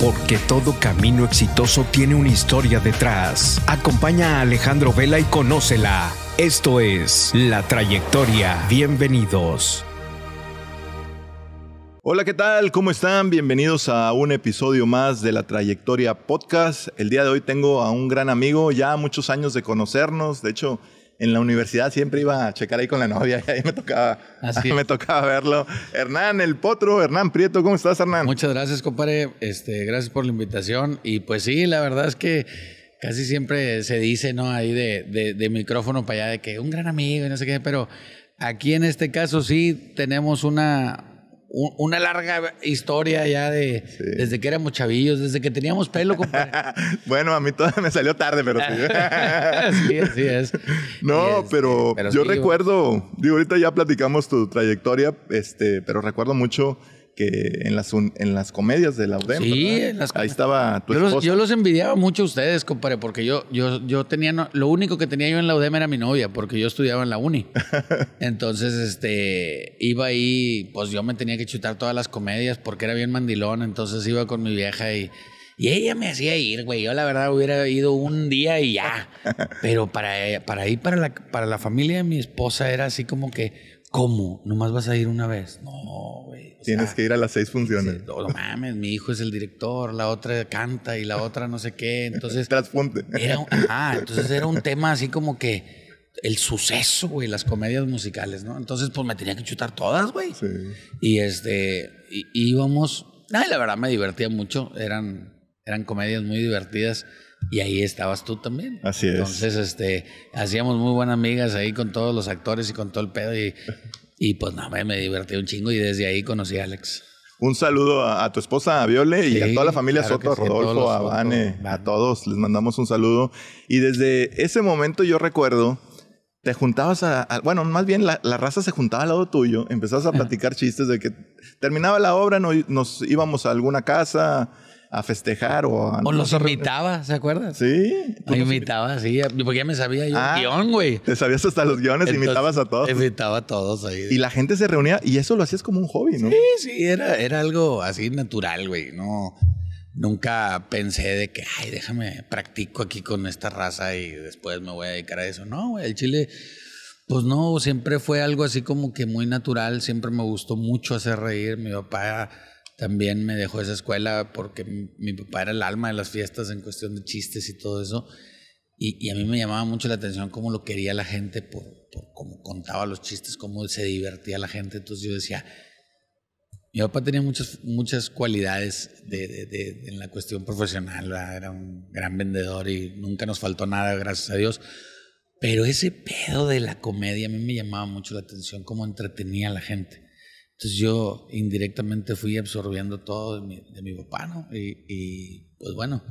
porque todo camino exitoso tiene una historia detrás. Acompaña a Alejandro Vela y conócela. Esto es La Trayectoria. Bienvenidos. Hola, ¿qué tal? ¿Cómo están? Bienvenidos a un episodio más de La Trayectoria Podcast. El día de hoy tengo a un gran amigo, ya muchos años de conocernos. De hecho, en la universidad siempre iba a checar ahí con la novia y ahí me tocaba, me tocaba verlo. Hernán, el potro, Hernán Prieto, ¿cómo estás, Hernán? Muchas gracias, compadre. Este, gracias por la invitación. Y pues sí, la verdad es que casi siempre se dice, ¿no? Ahí de, de micrófono para allá de que un gran amigo y no sé qué, pero aquí en este caso sí tenemos una, una larga historia ya de desde que éramos chavillos, desde que teníamos pelo, bueno, a mí todavía me salió tarde, pero sí. sí, así es. No, este, pero, yo recuerdo, digo, ahorita ya platicamos tu trayectoria, este, pero recuerdo mucho que en las, en las comedias de la UDEM. Sí, en las Ahí estaba tu yo esposa. Los, yo los envidiaba mucho a ustedes, compadre, porque yo, yo, yo tenía, lo único que tenía yo en la UDEM era mi novia, porque yo estudiaba en la uni. Entonces, este, iba ahí, pues yo me tenía que chutar todas las comedias porque era bien mandilón, entonces iba con mi vieja y... Y ella me hacía ir, güey. Yo la verdad hubiera ido un día y ya. Pero para, para ir para la, para la familia de mi esposa era así como que, ¿Cómo? ¿Nomás vas a ir una vez? No, güey. Tienes que ir a las seis funciones. no, mames, mi hijo es el director, la otra canta y la otra no sé qué. Entonces. Trasfonte. Era, ah, entonces era un tema así como que el suceso, güey, las comedias musicales, ¿no? Entonces, pues me tenía que chutar todas, güey. Sí. Y este, íbamos. Ay, la verdad me divertía mucho. Eran, eran comedias muy divertidas. Y ahí estabas tú también. Así es. Entonces, este, hacíamos muy buenas amigas ahí con todos los actores y con todo el pedo. Y, y pues nada, me, me divertí un chingo y desde ahí conocí a Alex. Un saludo a, tu esposa, a Viole, y a toda la familia Soto, a Rodolfo, a Vane, a todos. Les mandamos un saludo. Y desde ese momento yo recuerdo, te juntabas a, bueno, más bien la, raza se juntaba al lado tuyo, empezabas a platicar chistes de que terminaba la obra, nos íbamos a alguna casa, a festejar o a... O los imitaba, ¿se acuerdan? Sí. Me imitaba, sí, porque ya me sabía yo ah, guion, güey. Te sabías hasta los guiones, imitabas a todos. Imitaba a todos ahí. Y la gente se reunía y eso lo hacías como un hobby, ¿no? Sí, sí, era, era algo así natural, güey, no... Nunca pensé de que, ay, déjame, practico aquí con esta raza y después me voy a dedicar a eso. No, güey, el chile, pues no, siempre fue algo así como que muy natural. Siempre me gustó mucho hacer reír. Mi papá también me dejó esa escuela porque mi, papá era el alma de las fiestas en cuestión de chistes y todo eso. Y, a mí me llamaba mucho la atención cómo lo quería la gente, por, cómo contaba los chistes, cómo se divertía la gente. Entonces yo decía, mi papá tenía muchas, muchas cualidades de, en la cuestión profesional, era un gran vendedor y nunca nos faltó nada, gracias a Dios. Pero ese pedo de la comedia a mí me llamaba mucho la atención, cómo entretenía a la gente. Entonces yo indirectamente fui absorbiendo todo de mi, de mi papá, ¿no? Y, pues bueno,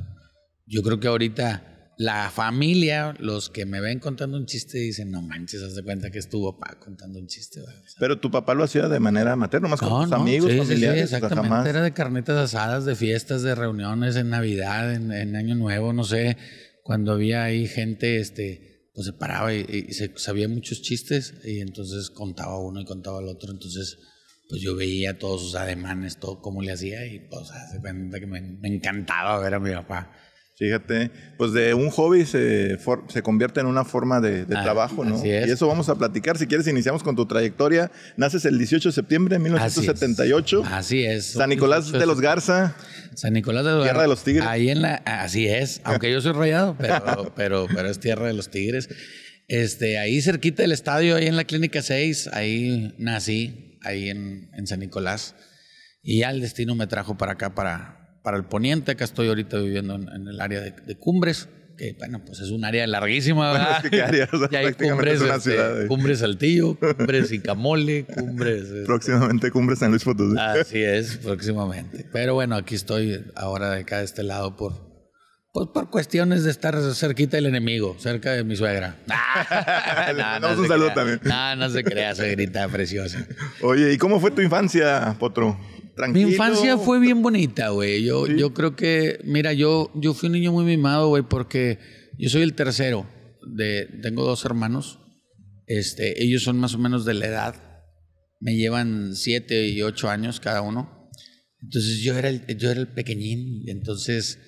yo creo que ahorita la familia, los que me ven contando un chiste, dicen, no manches, haz de cuenta que es tu papá contando un chiste. Pero tu papá lo hacía de manera materna, más con tus amigos, familiares. Sí, exactamente, era de carnitas asadas, de fiestas, de reuniones en Navidad, en, Año Nuevo, no sé, cuando había ahí gente, este, pues se paraba y, y se sabía muchos chistes y entonces contaba uno y contaba el otro, entonces pues yo veía todos sus ademanes, todo cómo le hacía y pues hace cuenta que me, encantaba ver a mi papá. Fíjate, pues de un hobby se, se convierte en una forma de, ah, trabajo, ¿no? Y eso vamos a platicar. Si quieres, iniciamos con tu trayectoria. Naces el 18 de septiembre de 1978. Así es. San Nicolás de los Garza. San Nicolás de los Tierra de los Tigres. Ahí en la, así es, aunque yo soy rayado, pero, pero, pero es Tierra de los Tigres. Este, ahí cerquita del estadio, ahí en la Clínica 6, ahí nací ahí en, San Nicolás. Y ya el destino me trajo para acá, para, para el poniente. Acá estoy ahorita viviendo en, el área de, Cumbres, que bueno, pues es un área larguísima. ¿Qué área? ya hay cumbres, este, cumbres Saltillo, Cumbres Icamole, Cumbres... Este, próximamente Cumbres San Luis Potosí. Así es, próximamente. Pero bueno, aquí estoy ahora de acá de este lado por, pues por cuestiones de estar cerquita del enemigo, cerca de mi suegra. no, no un saludo también. No, no se crea, suegrita preciosa. Oye, ¿y cómo fue tu infancia, Potro? ¿Tranquilo? Mi infancia fue bien bonita, güey. Yo, yo creo que, mira, yo, yo fui un niño muy mimado, güey, porque yo soy el tercero. De, tengo dos hermanos. Este, ellos son más o menos de la edad. Me llevan siete y ocho años cada uno. Entonces yo era el, yo era el pequeñín, entonces,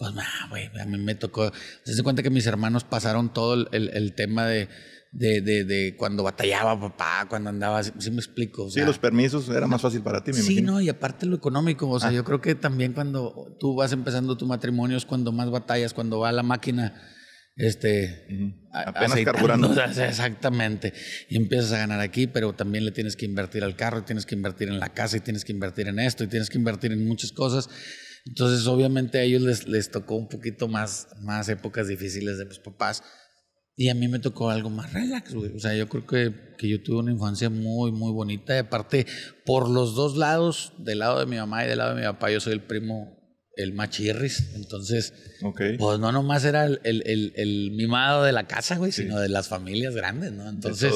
pues, güey, a mí me tocó. Se hace cuenta que mis hermanos pasaron todo el, el tema de de, de, de, cuando batallaba papá, cuando andaba, sí, me explico. sí, los permisos era más fácil para ti, me Sí, no, y aparte lo económico, o sea, ah. yo creo que también cuando tú vas empezando tu matrimonio es cuando más batallas, cuando va la máquina, este, apenas carburando. Exactamente, y empiezas a ganar aquí, pero también le tienes que invertir al carro, y tienes que invertir en la casa, y tienes que invertir en esto, y tienes que invertir en muchas cosas. Entonces, obviamente a ellos les, les tocó un poquito más, más épocas difíciles de los papás y a mí me tocó algo más relax, güey. O sea, yo creo que, que, yo tuve una infancia muy, muy bonita. Y aparte, por los dos lados, del lado de mi mamá y del lado de mi papá, yo soy el primo, el machirris. Entonces, pues no nomás era el, el, el, mimado de la casa, güey, sino de las familias grandes, ¿no? Entonces,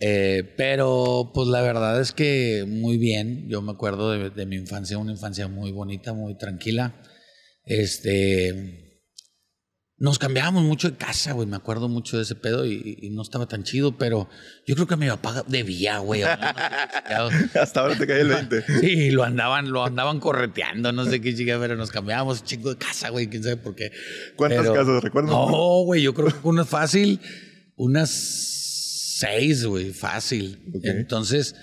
eh, pero pues la verdad es que muy bien. Yo me acuerdo de, de mi infancia, una infancia muy bonita, muy tranquila. Este nos cambiábamos mucho de casa, güey. Me acuerdo mucho de ese pedo y, no estaba tan chido, pero yo creo que mi papá debía, güey. Hasta ahora te cae el 20. sí, lo andaban, lo andaban correteando, no sé qué chica, pero nos cambiábamos chico de casa, güey. Quién sabe por qué. ¿Cuántas casas recuerdas? No, güey, yo creo que una fácil, unas seis, güey, fácil. Entonces,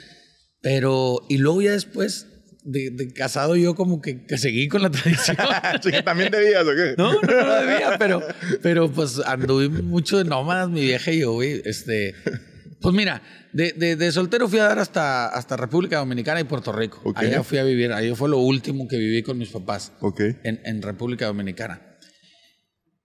pero, y luego ya después de, casado yo como que, seguí con la tradición. ¿Sí que también debías o qué? No, no, no debía, pero, pero pues anduve mucho de nómadas, mi vieja y yo, güey. Este, pues mira, de, de, soltero fui a dar hasta, hasta República Dominicana y Puerto Rico. Allá fui a vivir, ahí fue lo último que viví con mis papás. En República Dominicana.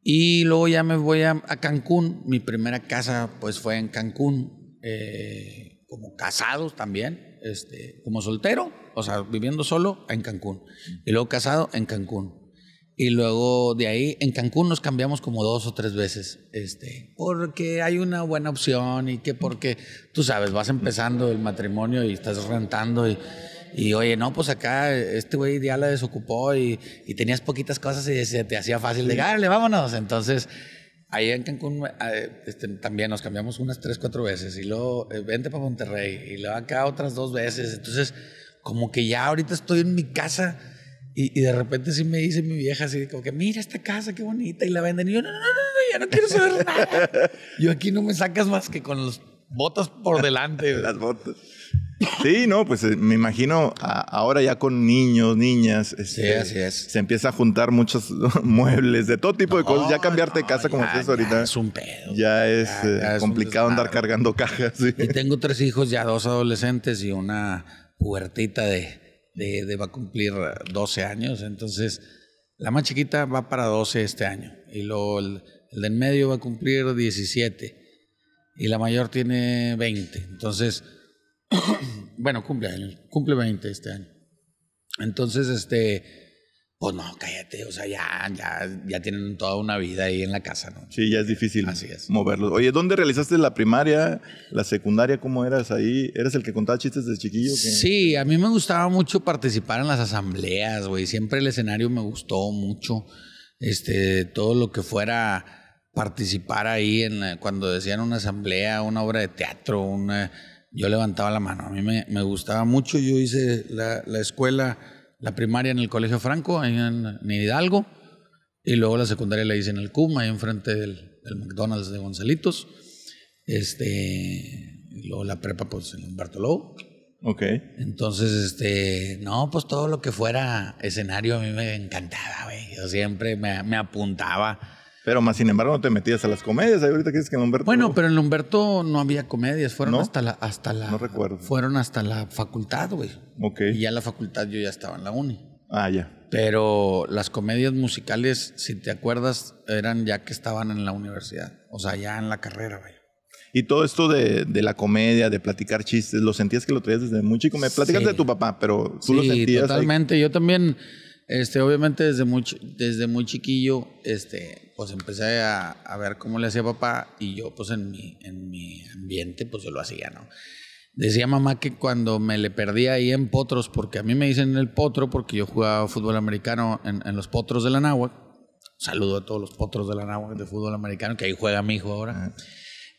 Y luego ya me voy a, a, Cancún. Mi primera casa pues fue en Cancún, eh, como casados también, este, como soltero o sea, viviendo solo en Cancún. Y luego casado en Cancún. Y luego de ahí en Cancún nos cambiamos como dos o tres veces, este, porque hay una buena opción y que porque, tú sabes, vas empezando el matrimonio y estás rentando y, y oye, no, pues acá este güey ya la desocupó y, y, tenías poquitas cosas y se te hacía fácil de, dale, vámonos. Entonces, ahí en Cancún eh, este, también nos cambiamos unas tres, cuatro veces y luego eh, vente para Monterrey y luego acá otras dos veces. Entonces, como que ya ahorita estoy en mi casa y, de repente sí me dice mi vieja así, como que mira esta casa, qué bonita, y la venden. Y yo, no, no, no, no ya no quiero saber nada. yo aquí no me sacas más que con las botas por delante. Las botas. Sí, no, pues eh, me imagino ahora ya con niños, niñas, este, así es. se empieza a juntar muchos muebles de todo tipo de cosas. Ya cambiarte de casa como es ahorita. Es un pedo. Ya es, eh, complicado andar cargando cajas. Y tengo tres hijos, ya dos adolescentes y una puertita de, de, va a cumplir 12 años, entonces la más chiquita va para 12 este año y luego el, el de en medio va a cumplir 17 y la mayor tiene 20, entonces, bueno, cumple años, cumple 20 este año. Entonces, este, pues no, cállate, o sea, ya, ya, ya tienen toda una vida ahí en la casa, ¿no? Sí, ya es difícil Así es. moverlos. Oye, ¿dónde realizaste la primaria, la secundaria? ¿Cómo eras ahí? ¿Eres el que contaba chistes de chiquillo? Sí, a mí me gustaba mucho participar en las asambleas, güey. Siempre el escenario me gustó mucho. Este, todo lo que fuera participar ahí en cuando decían una asamblea, una obra de teatro, una, yo levantaba la mano. A mí me, me gustaba mucho. Yo hice la, la escuela la primaria en el Colegio Franco, ahí en, Hidalgo, y luego la secundaria la hice en el CUM, ahí enfrente del, del McDonald's de Gonzalitos. Este, y luego la prepa, pues en Humberto Lobo. Ok. Entonces, este, no, pues todo lo que fuera escenario a mí me encantaba, güey. Yo siempre me, me apuntaba. Pero más sin embargo no te metías a las comedias. Ahorita que que en Humberto. Bueno, pero en Humberto no había comedias. Fueron hasta la, hasta la. No recuerdo. Fueron hasta la facultad, güey. Ok. Y ya la facultad yo ya estaba en la uni. Ah, ya. Pero las comedias musicales, si te acuerdas, eran ya que estaban en la universidad. O sea, ya en la carrera, güey. Y todo esto de, de, la comedia, de platicar chistes, ¿lo sentías que lo traías desde muy chico? Me platicas de tu papá, pero tú lo sentías. Totalmente. Yo también, este, obviamente desde muy, desde muy chiquillo, este, pues empecé a, ver cómo le hacía papá y yo pues en mi, en mi ambiente pues yo lo hacía, ¿no? Decía mamá que cuando me le perdía ahí en potros, porque a mí me dicen el potro porque yo jugaba fútbol americano en, los potros de la Náhuac. Saludo a todos los potros de la Náhuac de fútbol americano, que ahí juega mi hijo ahora.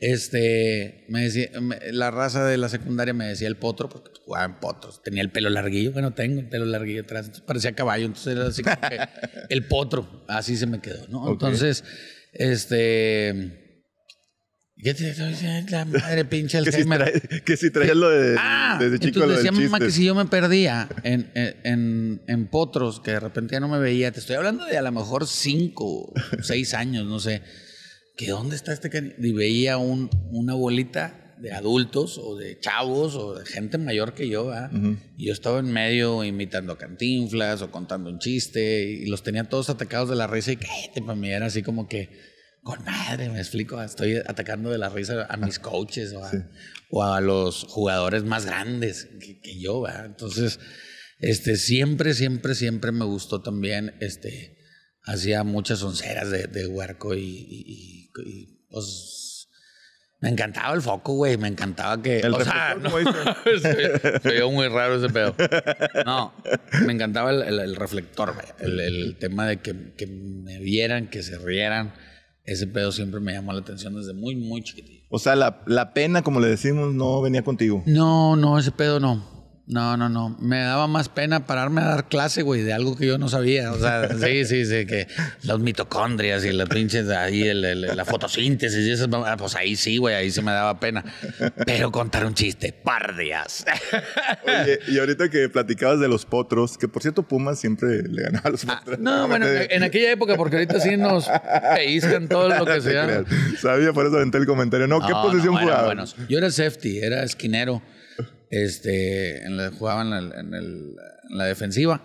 Este, me decía, la raza de la secundaria me decía el potro, porque jugaba en potros. Tenía el pelo larguillo, bueno, tengo el pelo larguillo atrás, entonces parecía caballo, entonces era así como que el potro, así se me quedó, ¿no? Entonces, este. ¿Qué te la madre pinche que, si que si traías lo de ah, desde chico entonces decía mamá que si yo me perdía en, en, en, potros, que de repente ya no me veía, te estoy hablando de a lo mejor cinco, seis años, no sé que dónde está este Y veía un, una bolita de adultos o de chavos o de gente mayor que yo, Y yo estaba en medio imitando cantinflas o contando un chiste y los tenía todos atacados de la risa y que para mí era así como que, con madre, me explico, estoy atacando de la risa a mis coaches o a, los jugadores más grandes que, yo, Entonces, este, siempre, siempre, siempre me gustó también, este, hacía muchas onceras de, de huerco y y pues me encantaba el foco, güey. Me encantaba que. El o sea, no, se, muy raro ese pedo. No, me encantaba el, reflector, güey. El, tema de que, que, me vieran, que se rieran. Ese pedo siempre me llamó la atención desde muy, muy chiquitito. O sea, la, la pena, como le decimos, no venía contigo. No, no, ese pedo no. No, no, no. Me daba más pena pararme a dar clase, güey, de algo que yo no sabía. O sea, sí, sí, sí, que las mitocondrias y las pinches ahí, el, la fotosíntesis y esas, pues ahí sí, güey, ahí se me daba pena. Pero contar un chiste, pardias. Oye, y ahorita que platicabas de los potros, que por cierto Pumas siempre le ganaba a los ah, potros. no, bueno, en aquella época, porque ahorita sí nos peiscan todo lo que sea. Sabía, por eso aventé el comentario. No, ¿qué posición jugaba? Bueno, yo era safety, era esquinero este, en la, jugaba en la, defensiva.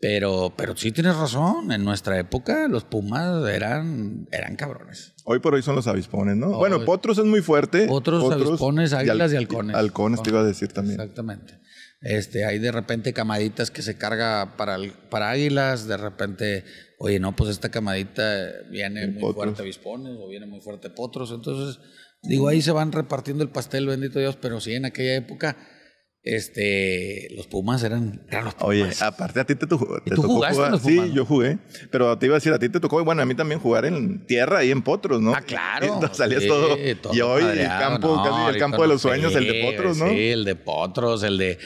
Pero, pero sí tienes razón, en nuestra época los Pumas eran, eran cabrones. Hoy por hoy son los avispones, ¿no? bueno, Potros es muy fuerte. Otros avispones, águilas y, halcones. Halcones te iba a decir también. Exactamente. Este, hay de repente camaditas que se carga para, para águilas, de repente, oye, no, pues esta camadita viene muy fuerte avispones o viene muy fuerte potros, entonces Digo, ahí se van repartiendo el pastel, bendito Dios, pero sí, en aquella época, este, los Pumas eran, eran los Pumas. Oye, aparte a ti te, tocó ¿Tú jugaste los Pumas? Sí, yo jugué, pero te iba a decir, a ti te tocó, bueno, a mí también jugar en tierra y en potros, ¿no? Ah, claro. salías todo, Y hoy el campo, casi el campo de los sueños, el de potros, ¿no? Sí, el de potros, el de...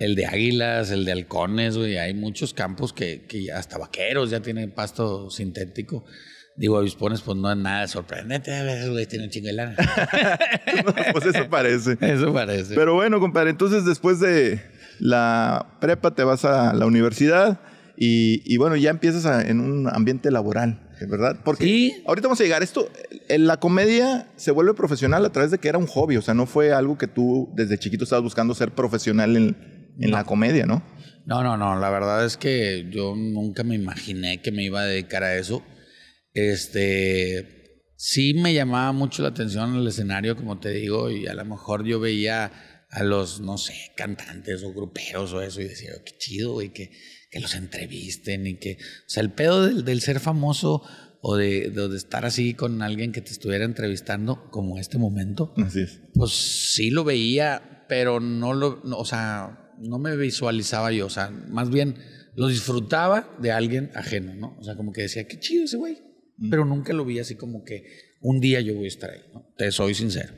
El de águilas, el de halcones, güey. Hay muchos campos que, que hasta vaqueros ya tienen pasto sintético. Digo, avispones, pues no es nada sorprendente. A ver, güey, tiene un chingo de lana. pues eso parece. Eso parece. Pero bueno, compadre, entonces después de la prepa te vas a la universidad y, bueno, ya empiezas en un ambiente laboral, ¿verdad? Porque ahorita vamos a llegar. Esto, la comedia se vuelve profesional a través de que era un hobby. O sea, no fue algo que tú desde chiquito estabas buscando ser profesional en, en la comedia, ¿no? No, no, no. La verdad es que yo nunca me imaginé que me iba a dedicar a eso. Este, sí me llamaba mucho la atención el escenario, como te digo, y a lo mejor yo veía a los, no sé, cantantes o gruperos o eso y decía, oh, qué chido, y que, que los entrevisten y que, o sea, el pedo del, ser famoso o de, de, estar así con alguien que te estuviera entrevistando, como este momento, pues sí lo veía, pero no lo, o sea, no me visualizaba yo, o sea, más bien lo disfrutaba de alguien ajeno, ¿no? O sea, como que decía, qué chido ese güey, pero nunca lo vi así como que un día yo voy a estar ahí, ¿no? te soy sincero.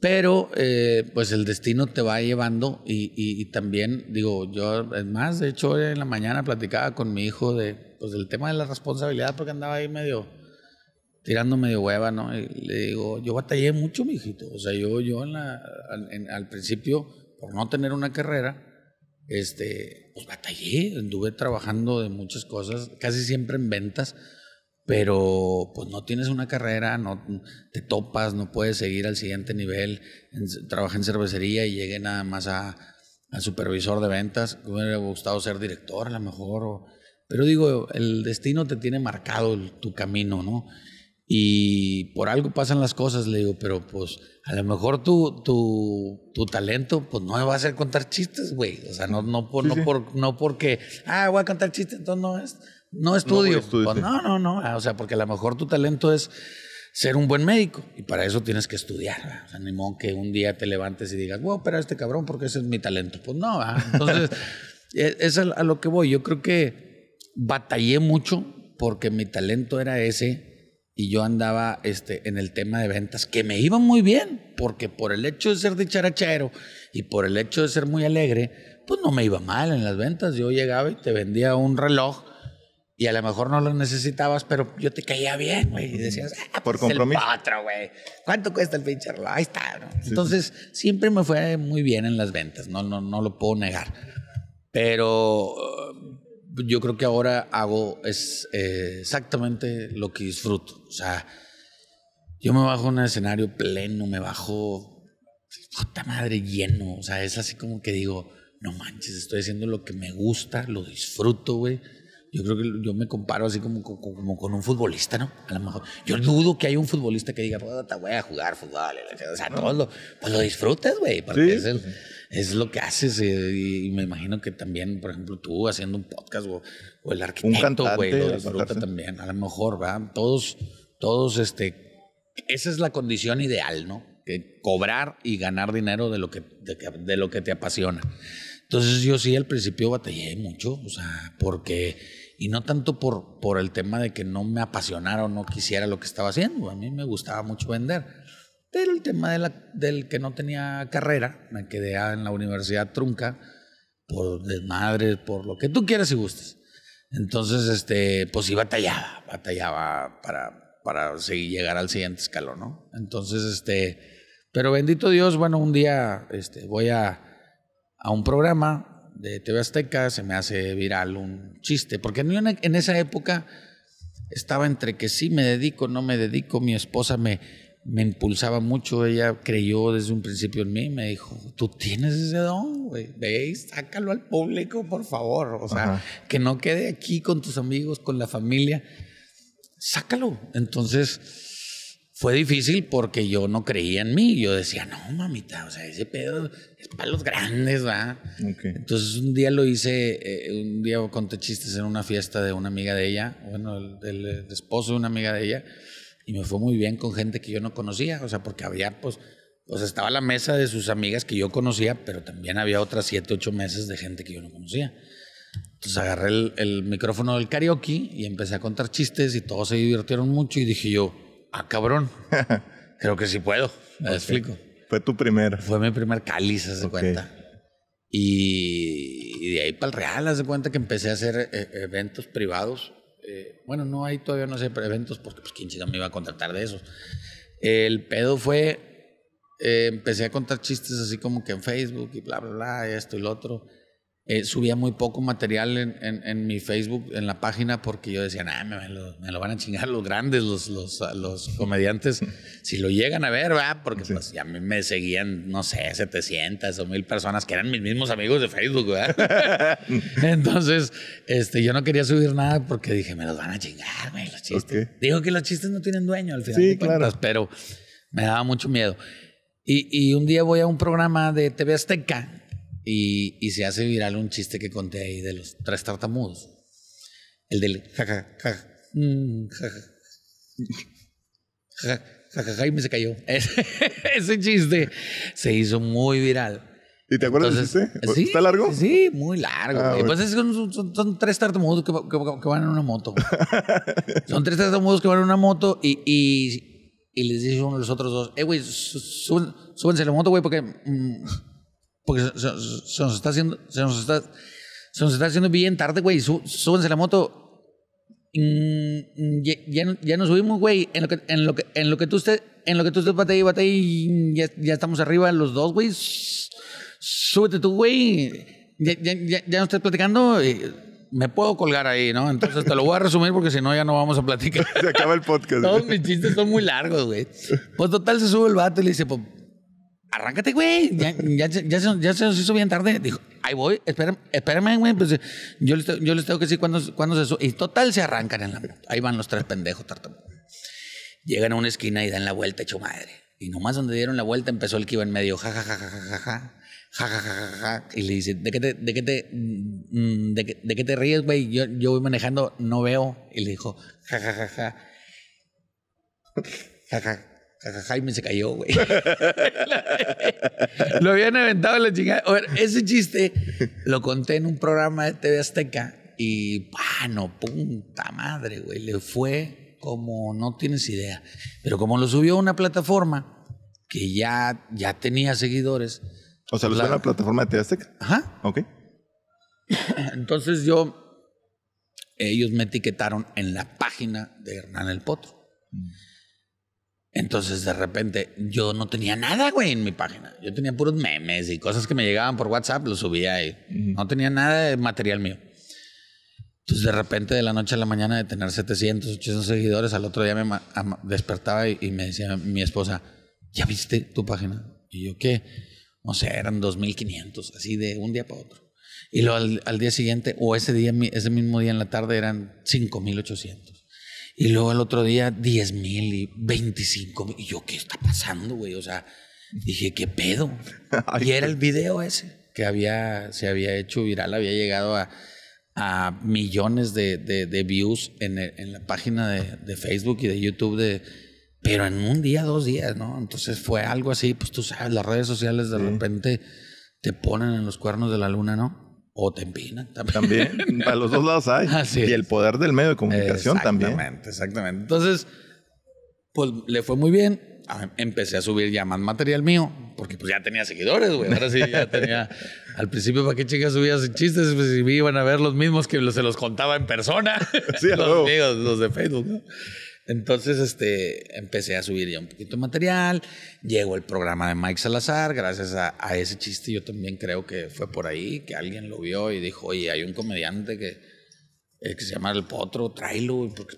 Pero eh, pues el destino te va llevando y, y, también digo, yo, es más, de hecho en la mañana platicaba con mi hijo de, pues, del tema de la responsabilidad porque andaba ahí medio tirando medio hueva, ¿no? Y le digo, yo batallé mucho, mi hijito. O sea, yo, yo en la, al principio, por no tener una carrera, este, pues batallé, anduve trabajando de muchas cosas, casi siempre en ventas pero pues no tienes una carrera, no te topas, no puedes seguir al siguiente nivel, trabaja en cervecería y llegué nada más a, supervisor de ventas, me hubiera gustado ser director a lo mejor, pero digo, el destino te tiene marcado tu camino, ¿no? Y por algo pasan las cosas, le digo, pero pues a lo mejor tu, tu, tu talento pues no va a ser contar chistes, güey. O sea, no, no, por, no, por, no porque, ah, voy a contar chistes, entonces no es no estudio. No, pues no, no, no. Ah, o sea, porque a lo mejor tu talento es ser un buen médico y para eso tienes que estudiar. O sea, ni modo que un día te levantes y digas, voy a operar a este cabrón porque ese es mi talento. Pues no, entonces e, es a lo que voy. Yo creo que batallé mucho porque mi talento era ese y yo andaba este, en el tema de ventas, que me iba muy bien, porque por el hecho de ser dicharachero y por el hecho de ser muy alegre, pues no me iba mal en las ventas. Yo llegaba y te vendía un reloj y a lo mejor no lo necesitabas, pero yo te caía bien, güey. Y decías, ah, por pues compromiso. El güey. ¿Cuánto cuesta el pinche reloj? Ahí está. Entonces, siempre me fue muy bien en las ventas, no, no, no lo puedo negar. Pero yo creo que ahora hago es eh, exactamente lo que disfruto. O sea, yo me bajo en un escenario pleno, me bajo, puta madre, lleno. O sea, es así como que digo, no manches, estoy haciendo lo que me gusta, lo disfruto, güey. Yo creo que yo me comparo así como, como, con un futbolista, ¿no? A lo mejor. Yo dudo que haya un futbolista que diga, puta, voy a jugar fútbol. O sea, todo lo, pues lo disfrutas, güey. Porque es el, es lo que haces eh, y, me imagino que también, por ejemplo, tú haciendo un podcast o, o el arquitecto, güey, lo disfruta también. A lo mejor, ¿verdad? Todos, todos, este, esa es la condición ideal, ¿no? Que cobrar y ganar dinero de lo que, de, lo que te apasiona. Entonces yo sí al principio batallé mucho, o sea, porque, y no tanto por, por el tema de que no me apasionara o no quisiera lo que estaba haciendo, a mí me gustaba mucho vender pero el tema de la, del que no tenía carrera, me quedé en la universidad trunca por desmadre, por lo que tú quieras y gustes. Entonces, este, pues sí batallaba, batallaba para, para seguir, llegar al siguiente escalón, ¿no? Entonces, este, pero bendito Dios, bueno, un día este, voy a, a un programa de TV Azteca, se me hace viral un chiste, porque en, en esa época estaba entre que sí me dedico, no me dedico, mi esposa me me impulsaba mucho. Ella creyó desde un principio en mí. Me dijo, tú tienes ese don, güey. Ve sácalo al público, por favor. O sea, que no quede aquí con tus amigos, con la familia. Sácalo. Entonces, fue difícil porque yo no creía en mí. Yo decía, no, mamita, o sea, ese pedo es para los grandes, ¿va? Entonces, un día lo hice, eh, un día conté chistes en una fiesta de una amiga de ella, bueno, del esposo de una amiga de ella y me fue muy bien con gente que yo no conocía, o sea, porque había, pues, pues estaba la mesa de sus amigas que yo conocía, pero también había otras siete, ocho mesas de gente que yo no conocía. Entonces agarré el, micrófono del karaoke y empecé a contar chistes y todos se divirtieron mucho y dije yo, ah, cabrón, creo que sí puedo, me explico. Fue tu primer. Fue mi primer cáliz, se cuenta. Y, de ahí para el real, haz de cuenta que empecé a hacer eh, eventos privados eh, bueno, no hay todavía, no sé, eventos, porque pues quién chica me iba a contratar de esos. El pedo fue, eh, empecé a contar chistes así como que en Facebook y bla, bla, bla, esto y lo otro. Eh, subía muy poco material en, en, mi Facebook, en la página, porque yo decía, nah, me, lo, me, lo, van a chingar los grandes, los, los, los comediantes, si lo llegan a ver, va, porque pues ya me seguían, no sé, 700 o 1000 personas que eran mis mismos amigos de Facebook, ¿verdad? Entonces, este, yo no quería subir nada porque dije, me los van a chingar, güey, los chistes. Digo que los chistes no tienen dueño al final sí, de cuentas, pero me daba mucho miedo. Y, y un día voy a un programa de TV Azteca y, y, se hace viral un chiste que conté ahí de los tres tartamudos. El del jaja, jaja, mm, jaja, jaja, y me se cayó. Ese, chiste se hizo muy viral. ¿Y te acuerdas del chiste? ¿Está largo? Sí, muy largo. Ah, pues es, son, son, tres tartamudos que, que, van en una moto. son tres tartamudos que van en una moto y, y, y les dice uno a los otros dos, eh, güey, súbense la moto, güey, porque... Mm, porque se, nos está haciendo, se nos está, se nos está haciendo bien tarde, güey. súbense la moto. Mm, ya, ya, nos subimos, güey. En lo que, en lo que, en lo que tú estés, en lo que tú estés bate y bate y ya, ya estamos arriba los dos, güey. Súbete tú, güey. Ya, ya, ya, ya no estás platicando. Me puedo colgar ahí, ¿no? Entonces te lo voy a resumir porque si no ya no vamos a platicar. Se acaba el podcast. Todos mis chistes son muy largos, güey. Pues total se sube el vato y le dice, pues arráncate, güey. Ya, ya, ya, se, nos hizo bien tarde. Dijo, ahí voy, espérame, güey. Pues yo les, yo tengo que decir cuándo, cuándo se Y total se arrancan en la moto. Ahí van los tres pendejos tartamudos. Llegan a una esquina y dan la vuelta hecho madre. Y nomás donde dieron la vuelta empezó el que iba en medio, ja, ja, ja, ja, ja, ja. Ja, ja, ja, ja, ja. Y le dice, ¿de qué te, de qué te, mm, de qué te ríes, güey? Yo, yo voy manejando, no veo. Y le dijo, ja, ja, ja, ja. Ja, ja, Jaime se cayó, güey. lo habían aventado la chingada. A ver, ese chiste lo conté en un programa de TV Azteca y, bueno, punta madre, güey. Le fue como no tienes idea. Pero como lo subió a una plataforma que ya, ya tenía seguidores. O sea, lo subió a la plataforma de TV Ajá. Ok. Entonces yo, ellos me etiquetaron en la página de Hernán el Potro. Mm. Entonces, de repente, yo no tenía nada, güey, en mi página. Yo tenía puros memes y cosas que me llegaban por WhatsApp, los subía ahí. No tenía nada de material mío. Entonces, de repente, de la noche a la mañana, de tener 700, 800 seguidores, al otro día me despertaba y, me decía mi esposa, ¿ya viste tu página? Y yo, ¿qué? No sé, eran 2.500, así de un día para otro. Y luego al, día siguiente, o ese día, ese mismo día en la tarde, eran 5.800. Y luego el otro día 10 mil y 25 mil. Y yo, ¿qué está pasando, güey? O sea, dije, ¿qué pedo? y era el video ese que había, se había hecho viral, había llegado a, a millones de, de, views en, en, la página de, de, Facebook y de YouTube de... Pero en un día, dos días, ¿no? Entonces fue algo así, pues tú sabes, las redes sociales de repente te ponen en los cuernos de la luna, ¿no? O te empinan también. También, para los dos lados hay. Y el poder del medio de comunicación también. Exactamente, exactamente. Entonces, pues le fue muy bien. Ah, empecé a subir ya más material mío, porque pues ya tenía seguidores, güey. Ahora sí ya tenía. Al principio, ¿para qué chicas subías chistes? Pues si me iban a ver los mismos que se los contaba en persona. Sí, los amigos, los de Facebook, ¿no? Entonces, este, empecé a subir ya un poquito de material. Llegó el programa de Mike Salazar. Gracias a, ese chiste, yo también creo que fue por ahí, que alguien lo vio y dijo, oye, hay un comediante que, eh, que se llama El Potro, tráelo, porque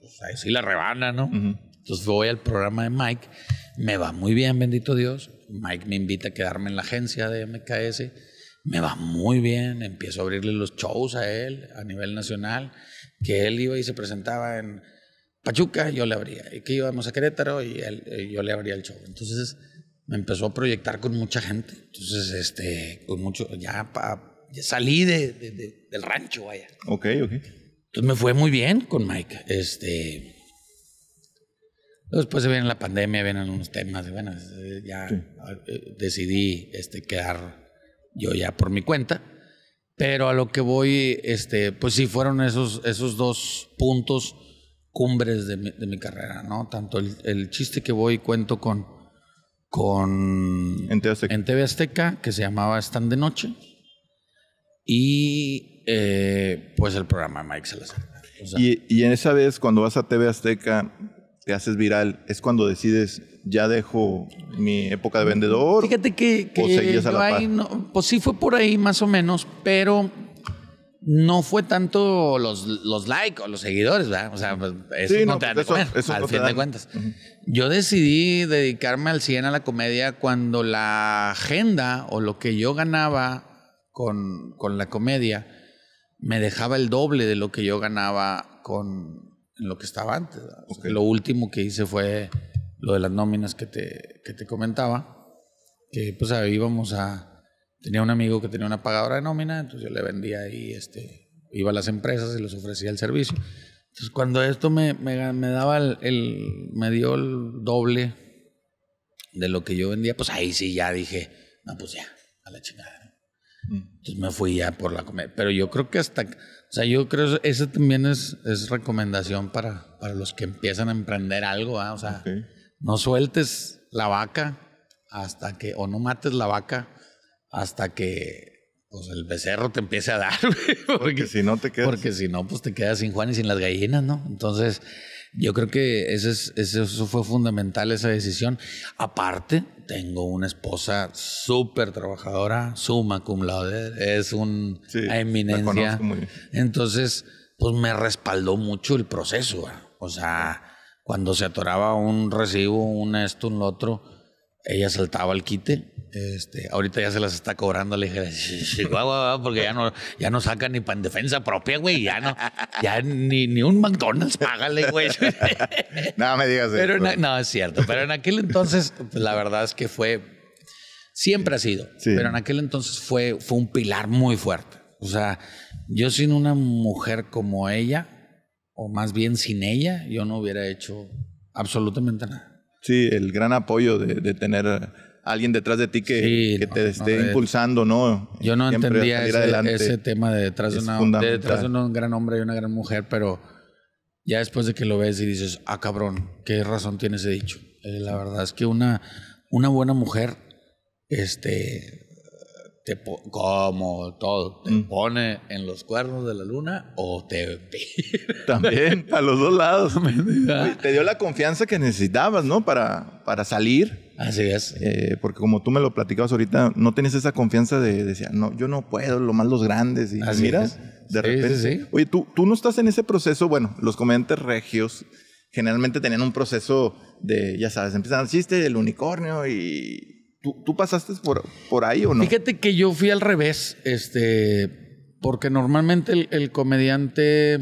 pues, ahí sí la rebana, ¿no? Entonces voy al programa de Mike. Me va muy bien, bendito Dios. Mike me invita a quedarme en la agencia de MKS. Me va muy bien. Empiezo a abrirle los shows a él a nivel nacional. Que él iba y se presentaba en Pachuca, yo le abría. Y que íbamos a Querétaro y, él, yo le abría el show. Entonces me empezó a proyectar con mucha gente. Entonces, este, con mucho, ya, salí de, del rancho, vaya. Ok, ok. Entonces me fue muy bien con Mike. Este. Después se viene la pandemia, vienen unos temas. Bueno, ya eh, decidí este, quedar yo ya por mi cuenta. Pero a lo que voy, este, pues sí fueron esos, esos dos puntos cumbres de mi, de mi carrera, ¿no? Tanto el, el, chiste que voy cuento con, con en, TV Azteca. que se llamaba Stand de Noche, y eh, pues el programa Mike Salazar. y, y en esa vez, cuando vas a TV Azteca, te haces viral, es cuando decides, ya dejo mi época de vendedor. Fíjate que, que a la no, pues sí fue por ahí más o menos, pero no fue tanto los, los likes o los seguidores, ¿verdad? O sea, pues, eso no te dan de comer, al fin de cuentas. Yo decidí dedicarme al 100 a la comedia cuando la agenda o lo que yo ganaba con, con la comedia me dejaba el doble de lo que yo ganaba con lo que estaba antes. Lo último que hice fue lo de las nóminas que te, que te comentaba, que pues íbamos a Tenía un amigo que tenía una pagadora de nómina, entonces yo le vendía ahí, este, iba a las empresas y les ofrecía el servicio. Entonces cuando esto me, me, daba el, me dio el doble de lo que yo vendía, pues ahí sí ya dije, no, pues ya, a la chingada. Mm. Entonces me fui ya por la comedia. Pero yo creo que hasta, o sea, yo creo que esa también es, es recomendación para, para los que empiezan a emprender algo, o sea, no sueltes la vaca hasta que, o no mates la vaca hasta que pues el becerro te empiece a dar, porque, si no te quedas. Porque si no, pues te quedas sin Juan y sin las gallinas, ¿no? Entonces, yo creo que ese es, eso fue fundamental, esa decisión. Aparte, tengo una esposa súper trabajadora, suma cum laude, es un eminencia. Entonces, pues me respaldó mucho el proceso. O sea, cuando se atoraba un recibo, un esto, un lo otro, ella saltaba al quite este, ahorita ya se las está cobrando, le dije, porque ya no, ya no saca ni para defensa propia, güey, ya no, ya ni, ni un McDonald's, págale, güey. no me digas pero eso. no, es cierto, pero en aquel entonces, pues, la verdad es que fue, siempre ha sido, pero en aquel entonces fue, fue un pilar muy fuerte. O sea, yo sin una mujer como ella, o más bien sin ella, yo no hubiera hecho absolutamente nada. Sí, el gran apoyo de, de tener alguien detrás de ti que, que te esté impulsando, ¿no? Yo no entendía ese, ese, tema de detrás, de, una, detrás de un gran hombre y una gran mujer, pero ya después de que lo ves y dices, ah, cabrón, qué razón tiene ese dicho. Eh, la verdad es que una, una buena mujer, este, te como todo, te mm. pone en los cuernos de la luna o te también a los dos lados. te dio la confianza que necesitabas, ¿no? Para, para salir. Así es. Eh, porque como tú me lo platicabas ahorita, no tenías esa confianza de, decir, no, yo no puedo, lo más los grandes. Y Así mira, de repente. Sí, sí. Oye, tú, tú no estás en ese proceso, bueno, los comediantes regios generalmente tenían un proceso de, ya sabes, empiezan el chiste, el unicornio y ¿Tú, pasaste por, por ahí o no? Fíjate que yo fui al revés, este, porque normalmente el, comediante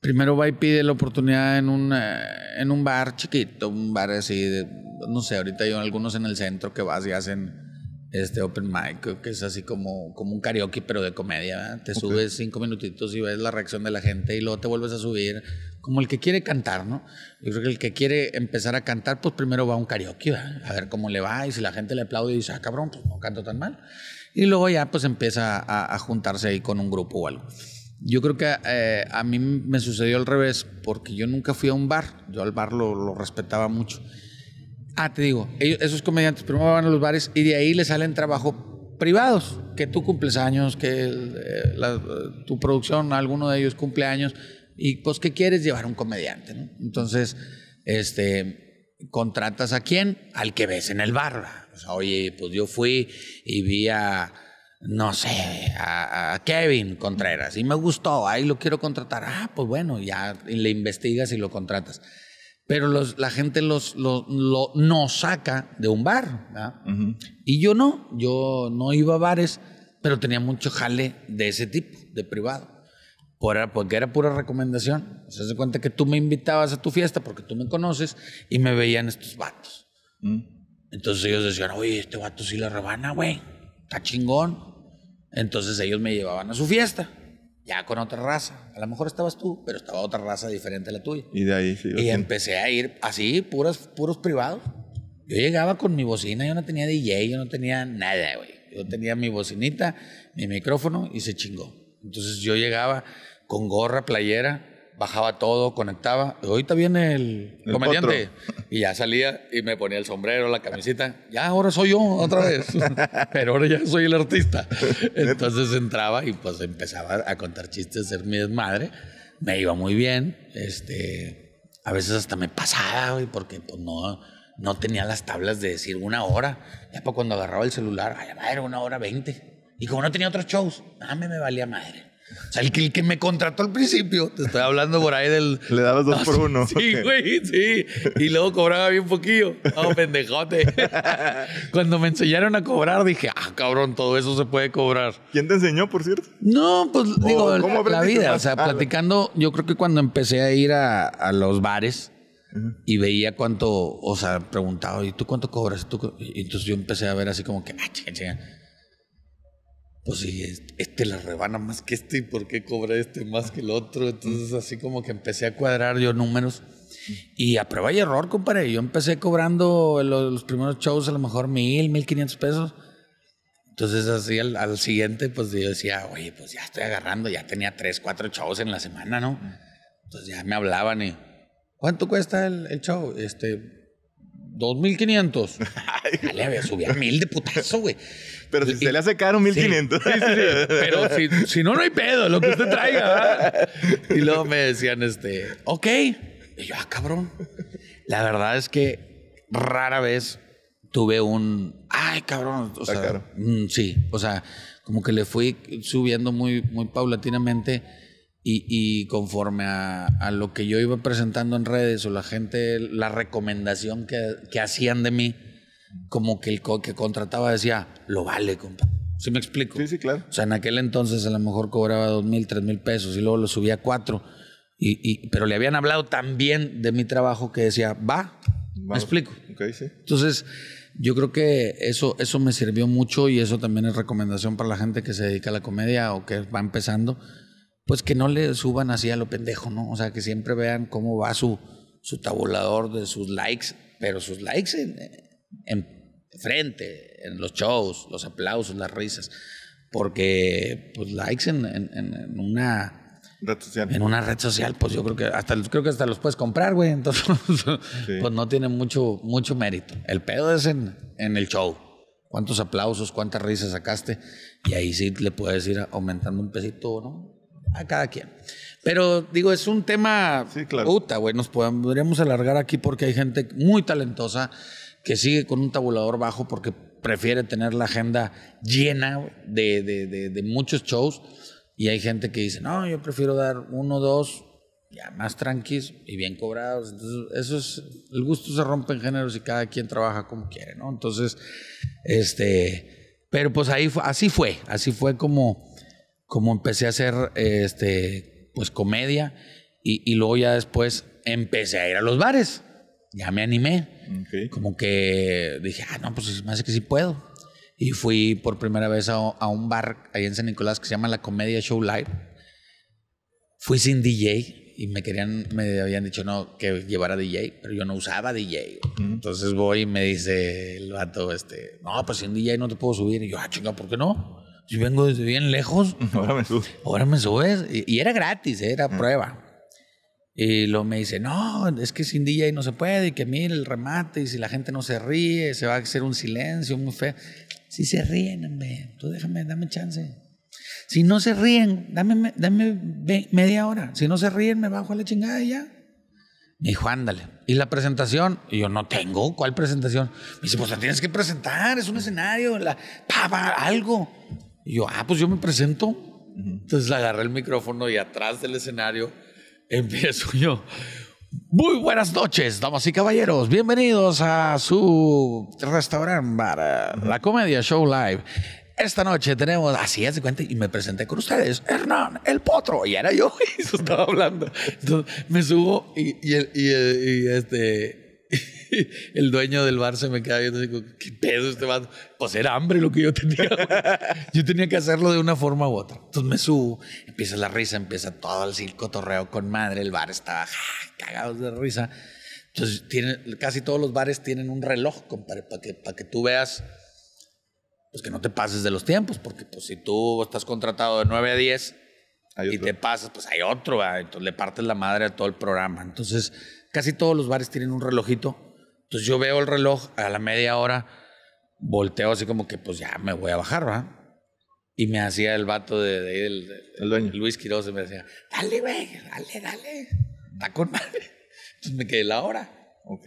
primero va y pide la oportunidad en un, eh, en un bar chiquito, un bar así, de, no sé, ahorita hay algunos en el centro que vas y hacen este open mic, que es así como, como un karaoke, pero de comedia. Te subes cinco minutitos y ves la reacción de la gente y luego te vuelves a subir, como el que quiere cantar, ¿no? Yo creo que el que quiere empezar a cantar, pues primero va a un karaoke, a ver cómo le va y si la gente le aplaude y dice, ah, cabrón, pues no canto tan mal. Y luego ya pues empieza a, juntarse ahí con un grupo o algo. Yo creo que eh, a mí me sucedió al revés, porque yo nunca fui a un bar, yo al bar lo, lo respetaba mucho. Ah, te digo, esos comediantes primero van a los bares y de ahí les salen trabajo privados, que tú cumples años, que eh, tu producción, alguno de ellos cumple años, y pues ¿qué quieres llevar un comediante, ¿no? Entonces, este, contratas a quién? Al que ves en el bar. O sea, oye, pues yo fui y vi a, no sé, a, Kevin Contreras y me gustó, ahí lo quiero contratar. Ah, pues bueno, ya le investigas y lo contratas pero los, la gente los, lo, no saca de un bar. Y yo no, yo no iba a bares, pero tenía mucho jale de ese tipo, de privado. Por, porque era pura recomendación. Se hace cuenta que tú me invitabas a tu fiesta porque tú me conoces y me veían estos vatos. Mm. Entonces ellos decían, oye, este vato sí la rebana, güey, está chingón. Entonces ellos me llevaban a su fiesta ya con otra raza. A lo mejor estabas tú, pero estaba otra raza diferente a la tuya. Y de ahí sí. Y empecé a ir así, puros, puros privados. Yo llegaba con mi bocina, yo no tenía DJ, yo no tenía nada, güey. Yo tenía mi bocinita, mi micrófono y se chingó. Entonces yo llegaba con gorra, playera, bajaba todo, conectaba. Ahorita viene el, comediante. Y ya salía y me ponía el sombrero, la camiseta. Ya, ahora soy yo otra vez. Pero ahora ya soy el artista. Entonces entraba y pues empezaba a contar chistes, a ser mi desmadre. Me iba muy bien. Este, a veces hasta me pasaba, güey, porque pues no, no tenía las tablas de decir una hora. Ya para cuando agarraba el celular, ay, madre, una hora veinte. Y como no tenía otros shows, a mí me valía madre. O sea, el que, me contrató al principio, te estoy hablando por ahí del. Le dabas dos por uno. Sí, güey, sí. Y luego cobraba bien poquillo. Oh, pendejote. Cuando me enseñaron a cobrar, dije, ah, cabrón, todo eso se puede cobrar. ¿Quién te enseñó, por cierto? No, pues digo, la, vida. O sea, ah, platicando, yo creo que cuando empecé a ir a, los bares. Y veía cuánto, o sea, preguntaba, ¿y tú cuánto cobras? Y entonces yo empecé a ver así como que, ah, chinga, pues sí, este la rebana más que este y por qué cobra este más que el otro. Entonces así como que empecé a cuadrar yo números. Y a prueba y error, compadre. Yo empecé cobrando los, primeros shows a lo mejor mil, mil quinientos pesos. Entonces así al, siguiente, pues yo decía, oye, pues ya estoy agarrando, ya tenía tres, cuatro shows en la semana, ¿no? Entonces ya me hablaban y, ¿cuánto cuesta el, el show? Este, 2500. Dale, había subido a mil de putazo, güey. Pero si se le hace caro, 1500. Sí, sí, sí. Pero si, no, no hay pedo, lo que usted traiga. Y luego me decían, este, ok. Y yo, ah, cabrón. La verdad es que rara vez tuve un, ay, cabrón. O sea, mm, sí, o sea, como que le fui subiendo muy, muy paulatinamente. Y, conforme a, lo que yo iba presentando en redes o la gente, la recomendación que, que hacían de mí, como que el que contrataba decía, lo vale, compa. ¿Sí me explico? Sí, sí, claro. O sea, en aquel entonces a lo mejor cobraba dos mil, tres mil pesos y luego lo subía a cuatro. Y, pero le habían hablado tan bien de mi trabajo que decía, va, ¿me explico? Okay, sí. Entonces, yo creo que eso, eso me sirvió mucho y eso también es recomendación para la gente que se dedica a la comedia o que va empezando, pues que no le suban así a lo pendejo, ¿no? O sea, que siempre vean cómo va su, su tabulador de sus likes, pero sus likes en, en frente, en los shows, los aplausos, las risas. Porque, pues, likes en, una, red social. En una red social, pues yo creo que hasta creo que hasta los puedes comprar, güey. Entonces, pues no tiene mucho, mucho mérito. El pedo es en, en el show. Cuántos aplausos, cuántas risas sacaste. Y ahí sí le puedes ir aumentando un pesito, ¿no? A cada quien. Pero digo, es un tema sí, claro. puta, güey. Nos podríamos alargar aquí porque hay gente muy talentosa que sigue con un tabulador bajo porque prefiere tener la agenda llena de, de, muchos shows. Y hay gente que dice, no, yo prefiero dar uno, dos, ya más tranquis y bien cobrados. Entonces, eso es, el gusto se rompe en géneros y cada quien trabaja como quiere, ¿no? Entonces, este, pero pues ahí así fue, así fue como, como empecé a hacer, este, pues comedia y, luego ya después empecé a ir a los bares. Ya me animé. Como que dije, ah, no, pues me hace que sí puedo. Y fui por primera vez a, un bar ahí en San Nicolás que se llama La Comedia Show Live. Fui sin DJ y me querían, me habían dicho no, que llevara DJ, pero yo no usaba DJ. Entonces voy y me dice el vato, este, no, pues sin DJ no te puedo subir. Y yo, ah, chinga, ¿por qué no? Yo vengo desde bien lejos. Ahora me subes. Ahora me subes. Y, era gratis, ¿eh? era prueba. Y luego me dice, no, es que sin DJ no se puede, y que mire el remate, y si la gente no se ríe, se va a hacer un silencio muy feo. Si se ríen, hombre, tú déjame, dame chance. Si no se ríen, dame, dame media hora. Si no se ríen, me bajo a la chingada y ya. Me dijo, ándale. ¿Y la presentación? Y yo, no tengo. ¿Cuál presentación? Me dice, pues la tienes que presentar, es un escenario, la, pa, algo. Y yo, ah, pues yo me presento. Entonces agarré el micrófono y atrás del escenario empiezo yo. Muy buenas noches, damas y caballeros. Bienvenidos a su restaurante bar, la Comedia Show Live. Esta noche tenemos, así es de cuenta, y me presenté con ustedes, Hernán, el potro, y era yo, y eso estaba hablando. Entonces me subo y, y, y este, el dueño del bar se me queda viendo y digo, ¿qué pedo este vato? Pues era hambre lo que yo tenía. yo tenía que hacerlo de una forma u otra. Entonces me subo, empieza la risa, empieza todo el circo torreo con madre, el bar estaba cagado de risa. Entonces tiene, casi todos los bares tienen un reloj para que, para que tú veas pues que no te pases de los tiempos, porque pues si tú estás contratado de 9 a 10 y te pasas, pues hay otro, entonces le partes la madre a todo el programa. Entonces casi todos los bares tienen un relojito. Entonces yo veo el reloj a la media hora, volteo así como que pues ya me voy a bajar, ¿va? Y me hacía el vato de, el, dueño. Luis Quiroz, me decía, dale, güey, dale, dale, está con madre. Entonces me quedé la hora. Ok.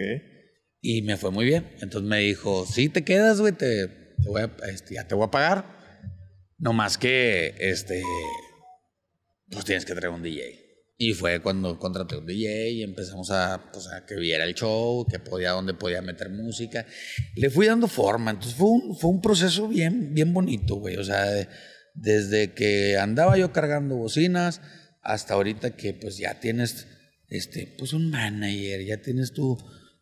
Y me fue muy bien. Entonces me dijo, sí, te quedas, güey, te, voy a, este, ya te voy a pagar. No más que, este, pues tienes que traer un DJ. Y fue cuando contraté un DJ y empezamos a, pues, a que viera el show, que podía, donde podía meter música. Le fui dando forma. Entonces fue un, fue un proceso bien, bien bonito, güey. O sea, desde que andaba yo cargando bocinas hasta ahorita que pues ya tienes este, pues un manager, ya tienes tu,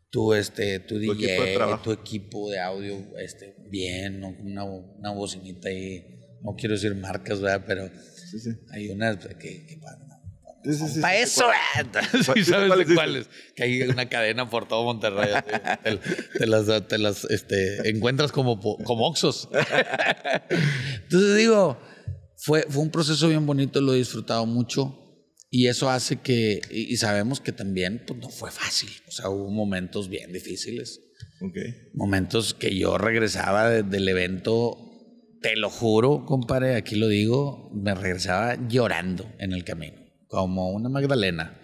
tu, este, tu, DJ, equipo tu equipo de audio este, bien, una, una bocinita ahí. No quiero decir marcas, ¿verdad? Pero hay unas que, que para eso, sí, ¿sabes cuáles? Que hay una cadena por todo Monterrey. te, las, te las este, encuentras como, como oxos. Entonces digo, fue, fue un proceso bien bonito, lo he disfrutado mucho. Y eso hace que, y, sabemos que también pues, no fue fácil. O sea, hubo momentos bien difíciles. Okay. Momentos que yo regresaba del evento, te lo juro, compadre, aquí lo digo, me regresaba llorando en el camino como una Magdalena.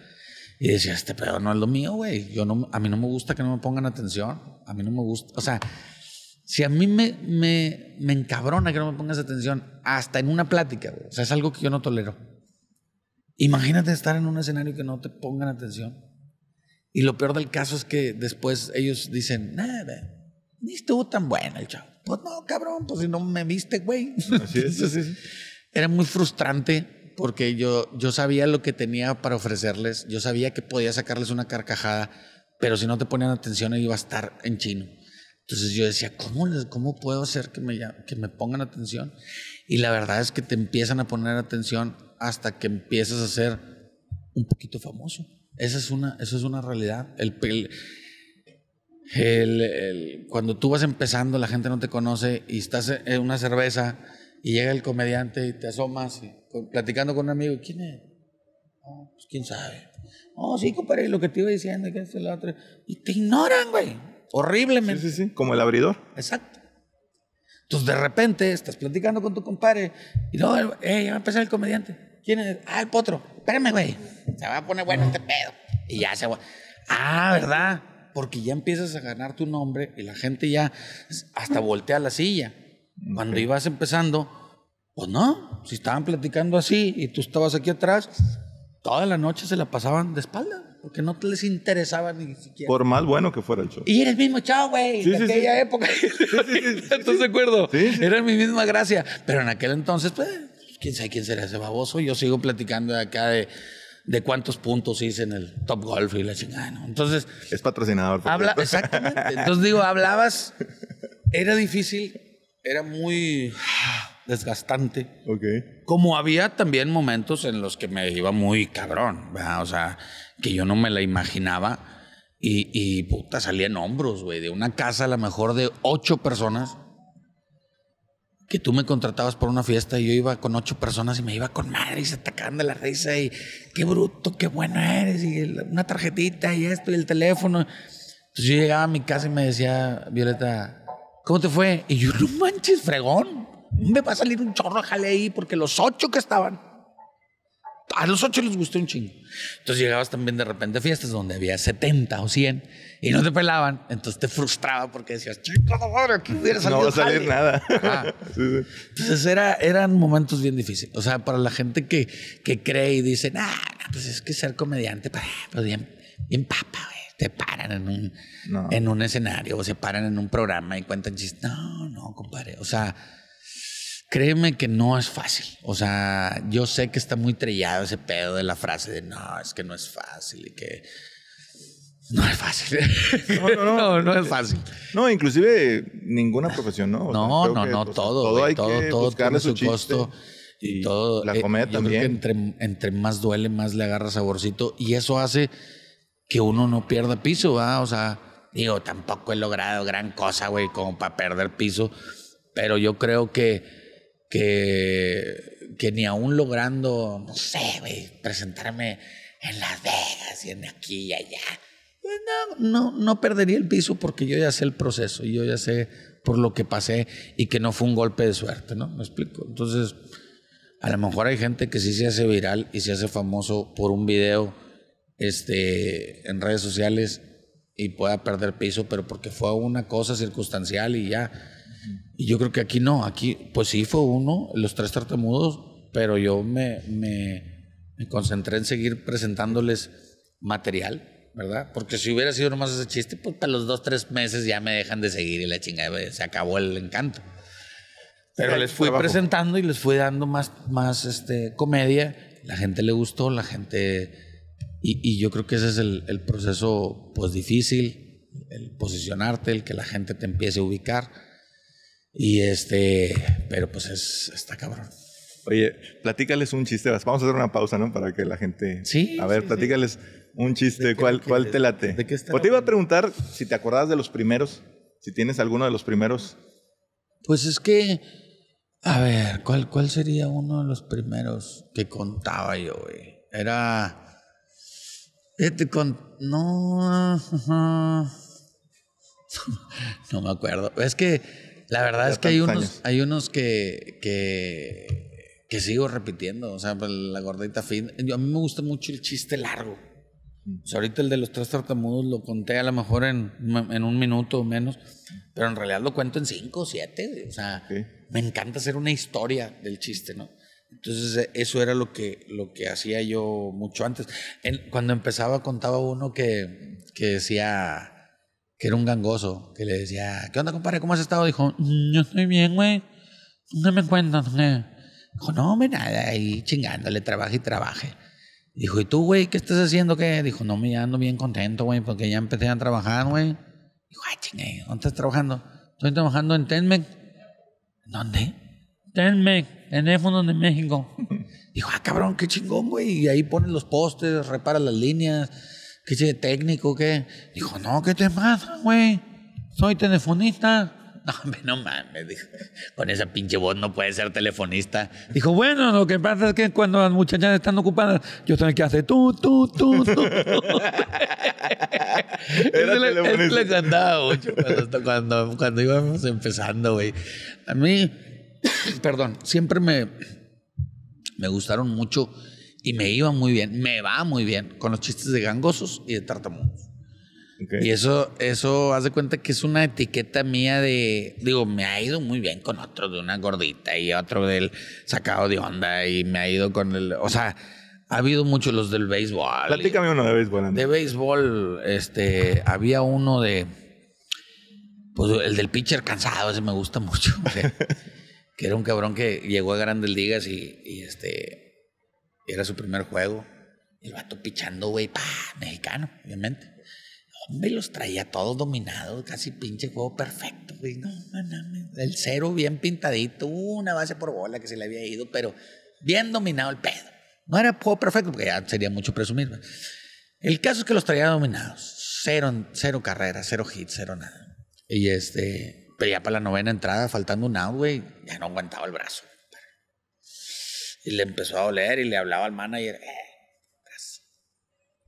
Y decía, este pedo no es lo mío, güey. Yo no, a mí no me gusta que no me pongan atención. A mí no me gusta. O sea, si a mí me, me, me encabrona que no me pongas atención, hasta en una plática, güey. O sea, es algo que yo no tolero. Imagínate estar en un escenario que no te pongan atención. Y lo peor del caso es que después ellos dicen, nada, ni estuvo tan bueno el chavo. Pues no, cabrón, pues si no me viste, güey. Así es, así es. Era muy frustrante porque yo, yo sabía lo que tenía para ofrecerles, yo sabía que podía sacarles una carcajada, pero si no te ponían atención iba a estar en chino. Entonces yo decía, ¿cómo, les, cómo puedo hacer que me, que me pongan atención? Y la verdad es que te empiezan a poner atención hasta que empiezas a ser un poquito famoso. Esa es una, eso es una realidad. El, el, el, cuando tú vas empezando, la gente no te conoce y estás en una cerveza y llega el comediante y te asomas platicando con un amigo, ¿quién es? Oh, pues quién sabe. Oh, sí, compadre, lo que te iba diciendo, que es el otro. Y te ignoran, güey. Horriblemente. Sí, sí, sí, como el abridor. Exacto. Entonces, de repente, estás platicando con tu compadre y no, eh, ya va a empezar el comediante. ¿Quién es? Ah, el potro. Espérame, güey. Se va a poner bueno este pedo. Y ya se va. Ah, ¿verdad? Porque ya empiezas a ganar tu nombre y la gente ya hasta voltea la silla. Cuando ibas empezando, pues no, si estaban platicando así y tú estabas aquí atrás, toda la noche se la pasaban de espalda, porque no les interesaba ni siquiera. Por más bueno que fuera el show. Y era el mismo chavo, güey, sí, de aquella época. ¿Estás de acuerdo? Era mi misma gracia. Pero en aquel entonces, pues, quién sabe quién será ese baboso. Yo sigo platicando de acá de de cuántos puntos hice en el Top Golf y la chingada, ¿no? Entonces... Es patrocinador. Habla, exactamente. Entonces digo, hablabas, era difícil, era muy desgastante. Ok. Como había también momentos en los que me iba muy cabrón, ¿verdad? O sea, que yo no me la imaginaba. Y, y puta, salía en hombros, güey, de una casa a lo mejor de ocho personas que tú me contratabas por una fiesta y yo iba con ocho personas y me iba con madre y se atacaban de la risa y qué bruto, qué bueno eres y una tarjetita y esto y el teléfono. Entonces yo llegaba a mi casa y me decía, Violeta, ¿cómo te fue? Y yo, no manches, fregón. Me va a salir un chorro, jale ahí porque los ocho que estaban a los ocho les gustó un chingo. Entonces llegabas también de repente a fiestas donde había 70 o 100 y no te pelaban. Entonces te frustraba porque decías, chico, madre, aquí hubiera salido. No va a salir nada. Entonces era, eran momentos bien difíciles. O sea, para la gente que, que cree y dice, nah, pues es que ser comediante, pues, pues bien, bien papa, güey. Te paran en un, en un escenario o se paran en un programa y cuentan chistes. No, no, compadre. O sea, Créeme que no es fácil. O sea, yo sé que está muy trillado ese pedo de la frase de no, es que no es fácil y que no es fácil. No, no, no. no, es fácil. No, inclusive ninguna profesión, ¿no? no, no, no, todo. Todo hay todo, que todo tiene su, costo. Y, todo. La comedia también. entre, entre más duele, más le agarra saborcito. Y eso hace que uno no pierda piso, ¿va? O sea, digo, tampoco he logrado gran cosa, güey, como para perder piso. Pero yo creo que que, que ni aún logrando, no sé, presentarme en Las Vegas y en aquí y allá, pues no, no, no perdería el piso porque yo ya sé el proceso y yo ya sé por lo que pasé y que no fue un golpe de suerte, ¿no? Me explico. Entonces, a lo mejor hay gente que sí se hace viral y se hace famoso por un video este, en redes sociales y pueda perder piso, pero porque fue una cosa circunstancial y ya y yo creo que aquí no, aquí pues sí fue uno, los tres tartamudos, pero yo me, me, me concentré en seguir presentándoles material, ¿verdad? Porque si hubiera sido nomás ese chiste, pues para los dos, tres meses ya me dejan de seguir y la chingada, se acabó el encanto. Pero les fui presentando y les fui dando más, más este, comedia. La gente le gustó, la gente... Y, y yo creo que ese es el, el, proceso pues difícil, el posicionarte, el que la gente te empiece a ubicar. Y este, pero pues es, está cabrón. Oye, platícales un chiste. Vamos a hacer una pausa, ¿no? Para que la gente. Sí. A ver, platícales un chiste. ¿Cuál, cuál te late? ¿De qué o te iba a preguntar si te acordabas de los primeros. Si tienes alguno de los primeros. Pues es que. A ver, ¿cuál, cuál sería uno de los primeros que contaba yo, güey? Era. Este con. No. no me acuerdo. Es que la verdad es que hay unos, hay unos que, que, que, sigo repitiendo. O sea, pues, la gordita fin. a mí me gusta mucho el chiste largo. O sea, ahorita el de los tres tartamudos lo conté a lo mejor en, en un minuto o menos, pero en realidad lo cuento en cinco o siete. O sea, me encanta hacer una historia del chiste, ¿no? Entonces, eso era lo que, lo que hacía yo mucho antes. cuando empezaba, contaba uno que, que decía que era un gangoso, que le decía, ¿qué onda, compadre? ¿Cómo has estado? Dijo, yo estoy bien, güey. No me cuentas, Dijo, no, me nada, ahí chingándole, trabaje y trabaje. Dijo, ¿y tú, güey, qué estás haciendo? ¿Qué? Dijo, no, me ando bien contento, güey, porque ya empecé a trabajar, güey. Dijo, ay, chingue, ¿dónde estás trabajando? Estoy trabajando en Tenmec. ¿Dónde? Tenmec, en teléfono de México. Dijo, ah, cabrón, qué chingón, güey. Y ahí pones los postes, repara las líneas ¿Qué técnico qué? Dijo, no, ¿qué te pasa, güey? Soy telefonista. No, no mames, dijo. Con esa pinche voz no puede ser telefonista. Dijo, bueno, lo que pasa es que cuando las muchachas están ocupadas, yo tengo que hacer tú, tú, tú, tú. Era le, le encantaba mucho cuando, cuando, cuando íbamos empezando, güey. A mí, perdón, siempre me, me gustaron mucho y me iba muy bien, me va muy bien con los chistes de gangosos y de tartamudos. Y eso, eso, haz de cuenta que es una etiqueta mía de, digo, me ha ido muy bien con otro de una gordita y otro del sacado de onda y me ha ido con el, o sea, ha habido muchos los del béisbol. Platícame uno de béisbol. De béisbol, este, había uno de, pues el del pitcher cansado, ese me gusta mucho. que era un cabrón que llegó a Grandes Ligas y, y este, era su primer juego. El vato pichando, güey, pa, mexicano, obviamente. Hombre, los traía todos dominados, casi pinche juego perfecto, güey. No, no, El cero bien pintadito, una base por bola que se le había ido, pero bien dominado el pedo. No era juego perfecto, porque ya sería mucho presumir. El caso es que los traía dominados. Cero, cero carreras, cero hits, cero nada. Y este, pero ya para la novena entrada, faltando un out, güey, ya no aguantaba el brazo. Y le empezó a doler y le hablaba al manager, eh,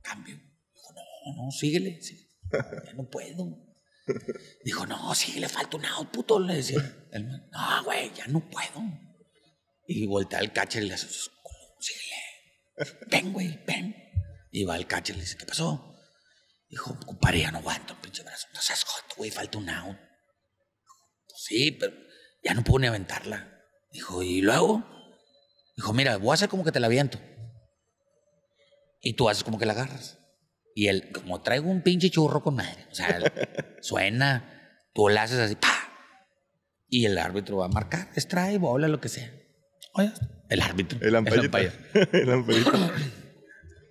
cambio. Dijo, no, no, síguele, síguele ya no puedo. Dijo, no, sí, le falta un out, puto. Le decía el man, no, güey, ya no puedo. Y voltea al catcher y le hace, síguele. Ven, güey, ven. Y va al catcher y le dice, ¿qué pasó? Dijo, compadre, ya no aguanto, pinche brazo. No seas hot, güey, falta un out. Pues sí, pero ya no puedo ni aventarla. Dijo, ¿y luego? Dijo, mira, voy a hacer como que te la aviento. Y tú haces como que la agarras. Y él, como traigo un pinche churro con madre, o sea, suena, tú la haces así, ¡pa! Y el árbitro va a marcar, extrae, bola, lo que sea. Oye, el árbitro. El ampallito. El ampallito.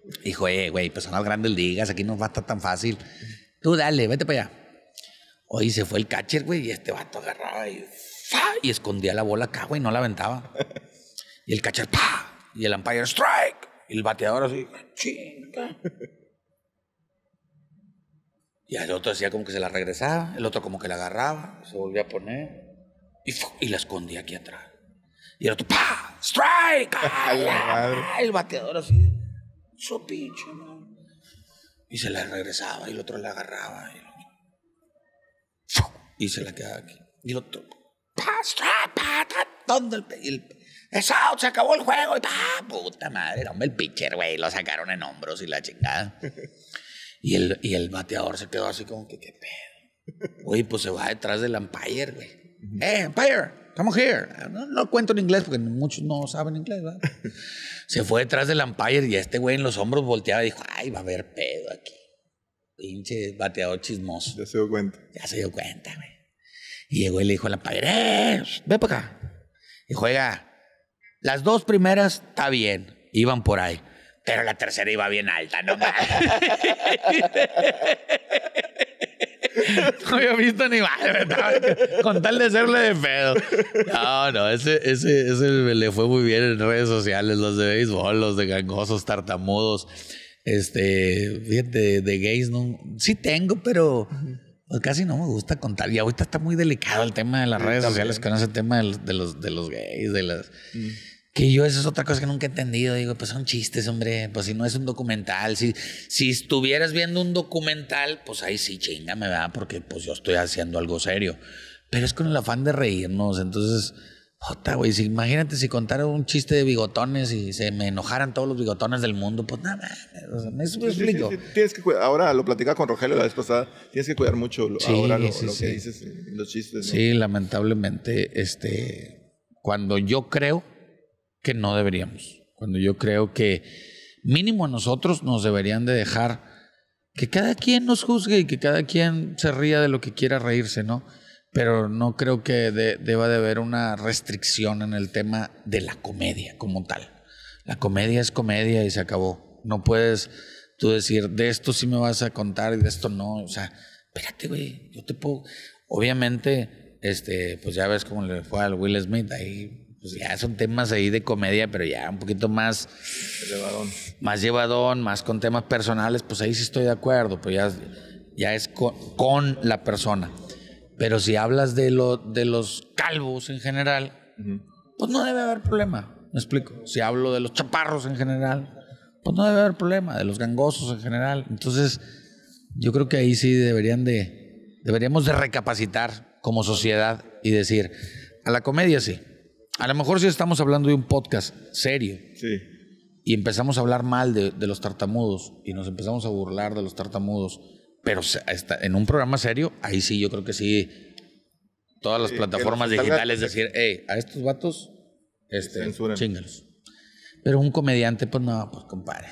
Dijo, eh, güey, pues son las grandes ligas, aquí no va a estar tan fácil. Tú dale, vete para allá. Hoy se fue el catcher, güey, y este vato agarraba y, y escondía la bola acá, güey, no la aventaba. Y el catcher, ¡pa! Y el umpire, strike. Y el bateador así, chinga. Y el otro hacía como que se la regresaba, el otro como que la agarraba, se volvía a poner y, la escondía aquí atrás. Y el otro, ¡pa! ¡Strike! ¡Ay, el bateador así, su pinche, Y se la regresaba y el otro la agarraba. Y, se la quedaba aquí. Y el otro, ¡pa! ¡Strike! ¡pa! ¿Dónde el, ¡Es out! ¡Se acabó el juego! Y ¡pa! ¡Puta madre! Hombre, el pitcher, güey, lo sacaron en hombros y la chingada. Y el, y el bateador se quedó así como que, ¿qué pedo? Güey, pues se va detrás del umpire, güey. ¡Eh, umpire! Come here. No, no, cuento en inglés porque muchos no saben inglés, ¿verdad? se fue detrás del umpire y este güey en los hombros volteaba y dijo, ay, va a haber pedo aquí. Pinche bateador chismoso. Ya se dio cuenta. Ya se dio cuenta, güey. Y llegó y le dijo al umpire, ¡eh! Ve para acá. Y juega. Las dos primeras está bien. Iban por ahí. Pero la tercera iba bien alta, ¿no? no había visto ni madre, con tal de serle de pedo. No, no, ese, ese, ese le fue muy bien en redes sociales, los de béisbol, los de gangosos, tartamudos. Este, fíjate, de gays, no. Sí tengo, pero pues casi no me gusta contar. Y ahorita está muy delicado el tema de las redes sociales con ese tema de los, de los, de los gays, de las. Mm. Que yo, eso es otra cosa que nunca he entendido. Digo, pues son chistes, hombre. Pues si no es un documental. Si, si estuvieras viendo un documental, pues ahí sí, chingame, ¿verdad? Porque pues yo estoy haciendo algo serio. Pero es con el afán de reírnos. Entonces, jota, güey. Si, imagínate si contara un chiste de bigotones y se me enojaran todos los bigotones del mundo. Pues nada, o sea, me explico. tienes que ahora lo platicaba con Rogelio la vez pasada. Tienes que cuidar mucho ahora lo, lo que dices los chistes. Sí, lamentablemente, este, cuando yo creo que no deberíamos. Cuando yo creo que mínimo a nosotros nos deberían de dejar que cada quien nos juzgue y que cada quien se ría de lo que quiera reírse, ¿no? Pero no creo que deba de haber una restricción en el tema de la comedia como tal. La comedia es comedia y se acabó. No puedes tú decir, de esto sí me vas a contar y de esto no. O sea, espérate, güey, yo te puedo... Obviamente, este, pues ya ves cómo le fue al Will Smith, ahí pues ya son temas ahí de comedia, pero ya un poquito más llevadón. Más llevadón, más con temas personales, pues ahí sí estoy de acuerdo, pues ya, ya es con, la persona. Pero si hablas de, lo, de los calvos en general, pues no debe haber problema. ¿Me explico? Si hablo de los chaparros en general, pues no debe haber problema. De los gangosos en general. Entonces, yo creo que ahí sí deberían de, deberíamos de recapacitar como sociedad y decir, a la comedia sí. A lo mejor si estamos hablando de un podcast serio. Sí. Y empezamos a hablar mal de, de los tartamudos y nos empezamos a burlar de los tartamudos pero en un programa serio, ahí sí, yo creo que sí, todas las plataformas digitales decir, hey, a estos vatos, este, chingalos. Pero un comediante, pues no, pues compadre,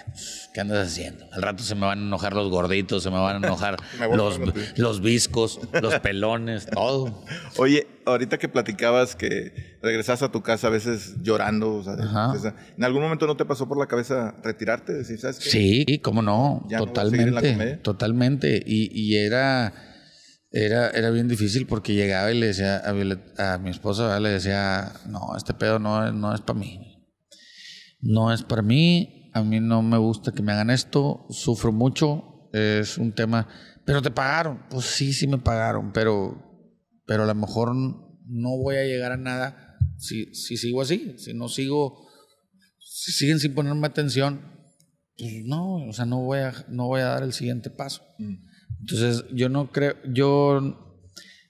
¿qué andas haciendo? Al rato se me van a enojar los gorditos, se me van a enojar los, los viscos, los pelones, todo. Oye, ahorita que platicabas que regresas a tu casa a veces llorando, o sea, ¿en algún momento no te pasó por la cabeza retirarte? ¿sabes Sí, cómo no, totalmente, totalmente. Y, y era, era, era bien difícil porque llegaba y le decía a, mi esposa, le decía, no, este pedo no, no es para mí no es para mí, a mí no me gusta que me hagan esto, sufro mucho, es un tema, pero te pagaron, pues sí, sí me pagaron, pero, pero a lo mejor no voy a llegar a nada si, si sigo así, si no sigo, si siguen sin ponerme atención, pues no, o sea, no voy a, no voy a dar el siguiente paso. Mm. Entonces, yo no creo, yo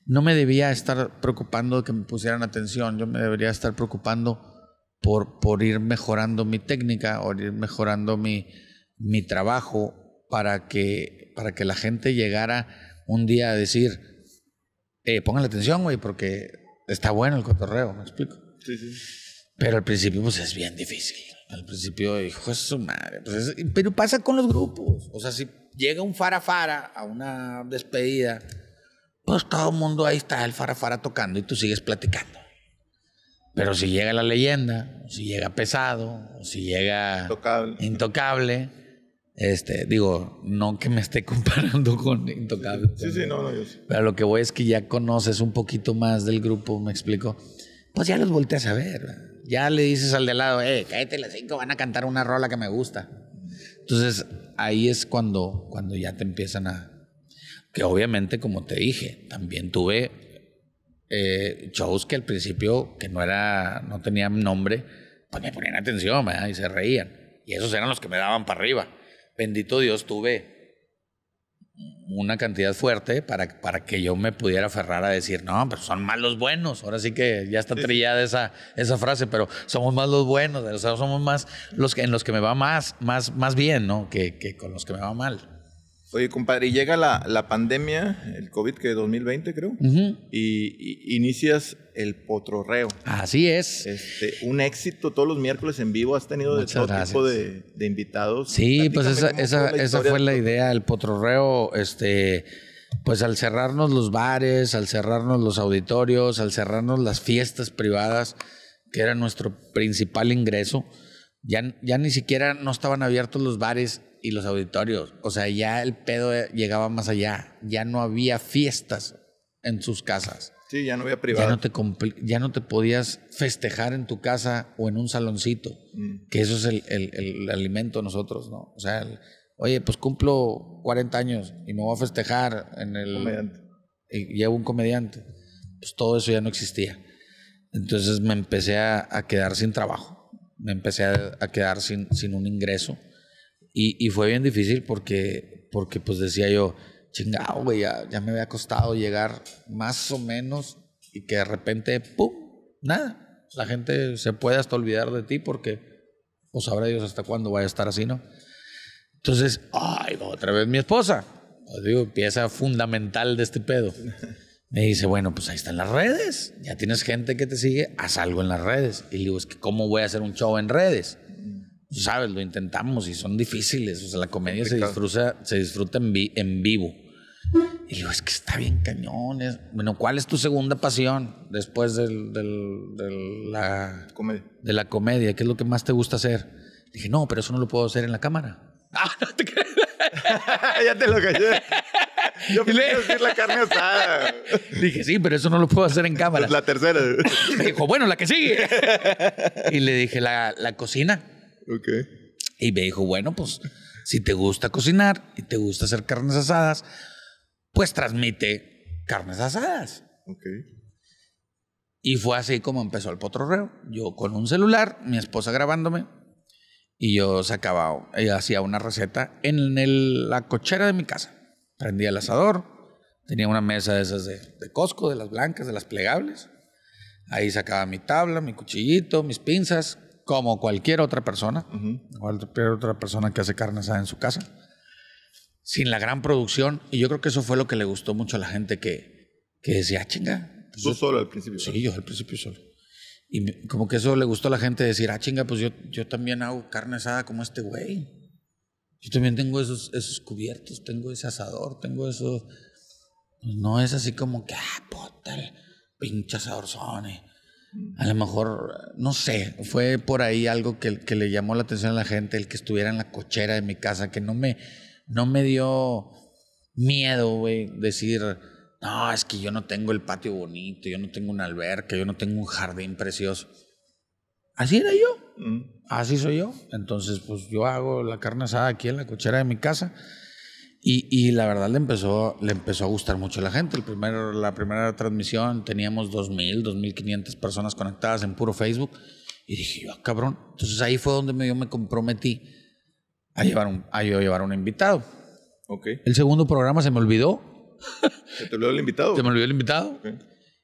no me debía estar preocupando de que me pusieran atención, yo me debería estar preocupando por, por ir mejorando mi técnica o ir mejorando mi, mi trabajo para que, para que la gente llegara un día a decir, eh, la atención, güey, porque está bueno el cotorreo, ¿me explico? Sí, sí. Pero al principio, pues es bien difícil. Al principio, hijo de su madre. Pues pero pasa con los grupos. O sea, si llega un farafara a una despedida, pues todo el mundo ahí está el farafara tocando y tú sigues platicando. Pero si llega la leyenda, si llega pesado, si llega intocable, este, digo, no que me esté comparando con intocable. Sí, sí, no, no, yo sí. Pero lo que voy es que ya conoces un poquito más del grupo, me explico. Pues ya los volteas a ver. Ya le dices al de lado, eh, cállate las cinco, van a cantar una rola que me gusta. Entonces, ahí es cuando, cuando ya te empiezan a. Que obviamente, como te dije, también tuve eh, shows que al principio, que no era, no tenían nombre, pues me ponían atención y se reían. Y esos eran los que me daban para arriba. Bendito Dios, tuve una cantidad fuerte para, para que yo me pudiera aferrar a decir, no, pero son más los buenos. Ahora sí que ya está trillada esa, esa frase, pero somos más los buenos, o sea, somos más los que, en los que me va más, más, más bien, ¿no? Que, que con los que me va mal. Oye, compadre, y llega la, la pandemia, el COVID que 2020 creo, y, inicias el potrorreo. Así es. Este, un éxito todos los miércoles en vivo, has tenido de todo tipo de, de, invitados. Sí, pues esa, esa, esa fue la idea, el potrorreo, este, pues al cerrarnos los bares, al cerrarnos los auditorios, al cerrarnos las fiestas privadas, que era nuestro principal ingreso, ya, ya ni siquiera no estaban abiertos los bares y los auditorios. O sea, ya el pedo llegaba más allá. Ya no había fiestas en sus casas. Sí, ya no había privado. Ya no te, ya no te podías festejar en tu casa o en un saloncito, mm. que eso es el, el, el, alimento nosotros, ¿no? O sea, oye, pues cumplo 40 años y me voy a festejar en el... Comediante. Y llevo un comediante. Pues todo eso ya no existía. Entonces me empecé a, a quedar sin trabajo. Me empecé a, a quedar sin, sin un ingreso. Y, fue bien difícil porque, porque pues decía yo, chingado, güey, ya, me había costado llegar más o menos y que de repente, ¡pum! Nada. La gente se puede hasta olvidar de ti porque, pues sabrá Dios hasta cuándo vaya a estar así, ¿no? Entonces, ay, otra vez mi esposa. Pues digo, pieza fundamental de este pedo. Me dice, bueno, pues ahí están las redes. Ya tienes gente que te sigue, haz algo en las redes. Y digo, es que ¿cómo voy a hacer un show en redes? Sabes, lo intentamos y son difíciles. O sea, la comedia se disfruta, se disfruta en, en vivo. Y digo, es que está bien cañón. Bueno, ¿cuál es tu segunda pasión después del, del, de, la, comedia. de la comedia? ¿Qué es lo que más te gusta hacer? Dije, no, pero eso no lo puedo hacer en la cámara. Ah, no te crees. ya te lo callé. Yo quería decir la carne asada. Dije, sí, pero eso no lo puedo hacer en cámara. La tercera. Me dijo, bueno, la que sigue. y le dije, la, la cocina. Y me dijo, bueno, pues si te gusta cocinar y te gusta hacer carnes asadas, pues transmite carnes asadas. Ok. Y fue así como empezó el potrorreo. Yo con un celular, mi esposa grabándome, y yo sacaba, ella hacía una receta en la cochera de mi casa. Prendía el asador, tenía una mesa de esas de, de Costco, de las blancas, de las plegables. Ahí sacaba mi tabla, mi cuchillito, mis pinzas, como cualquier otra persona, cualquier otra persona que hace carne asada en su casa, sin la gran producción. Y yo creo que eso fue lo que le gustó mucho a la gente que, que decía, ah, chinga. Pues ¿Tú solo al principio? Sí, yo al principio solo. Y como que eso le gustó a la gente decir, ah, chinga, pues yo, yo también hago carne asada como este güey. Yo también tengo esos, esos cubiertos, tengo ese asador, tengo eso. Pues no es así como que, ah, puta, pinche asadorzone. A lo mejor, no sé, fue por ahí algo que, que, le llamó la atención a la gente, el que estuviera en la cochera de mi casa, que no me, no me dio miedo, güey, decir, no, es que yo no tengo el patio bonito, yo no tengo una alberca, yo no tengo un jardín precioso. Así era yo, mm. así soy yo. Entonces, pues yo hago la carne asada aquí en la cochera de mi casa y, la verdad le empezó, le empezó a gustar mucho a la gente. El primero, la primera transmisión teníamos 2.000, 2.500 personas conectadas en puro Facebook. Y dije yo, ah, cabrón. Entonces ahí fue donde yo me comprometí a llevar un, a llevar un invitado. Okay. El segundo programa se me olvidó. ¿Se te olvidó el invitado? Se me olvidó el invitado.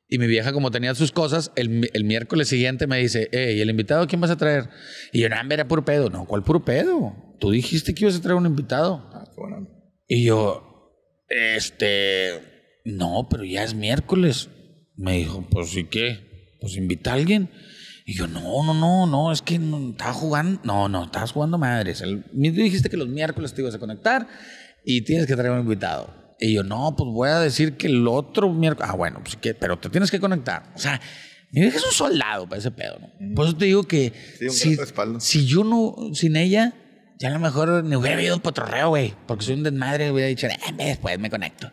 Y mi vieja, como tenía sus cosas, el, el, miércoles siguiente me dice, ¿y el invitado quién vas a traer? Y yo, no, era puro pedo. No, ¿cuál puro pedo? Tú dijiste que ibas a traer un invitado. Ah, qué bueno. Y yo, este, no, pero ya es miércoles. Me dijo, pues ¿y qué? Pues invita a alguien. Y yo, no, no, no, no, es que no, estaba jugando, no, no, estabas jugando madres. El, dijiste que los miércoles te ibas a conectar y tienes que traer un invitado. Y yo, no, pues voy a decir que el otro miércoles, ah, bueno, pues ¿qué? pero te tienes que conectar. O sea, mi vieja es un soldado para ese pedo, ¿no? Por eso te digo que si, si yo no, sin ella, ya a lo mejor me hubiera ido potrorreo, güey, porque soy un desmadre, hubiera dicho, eh, después me conecto.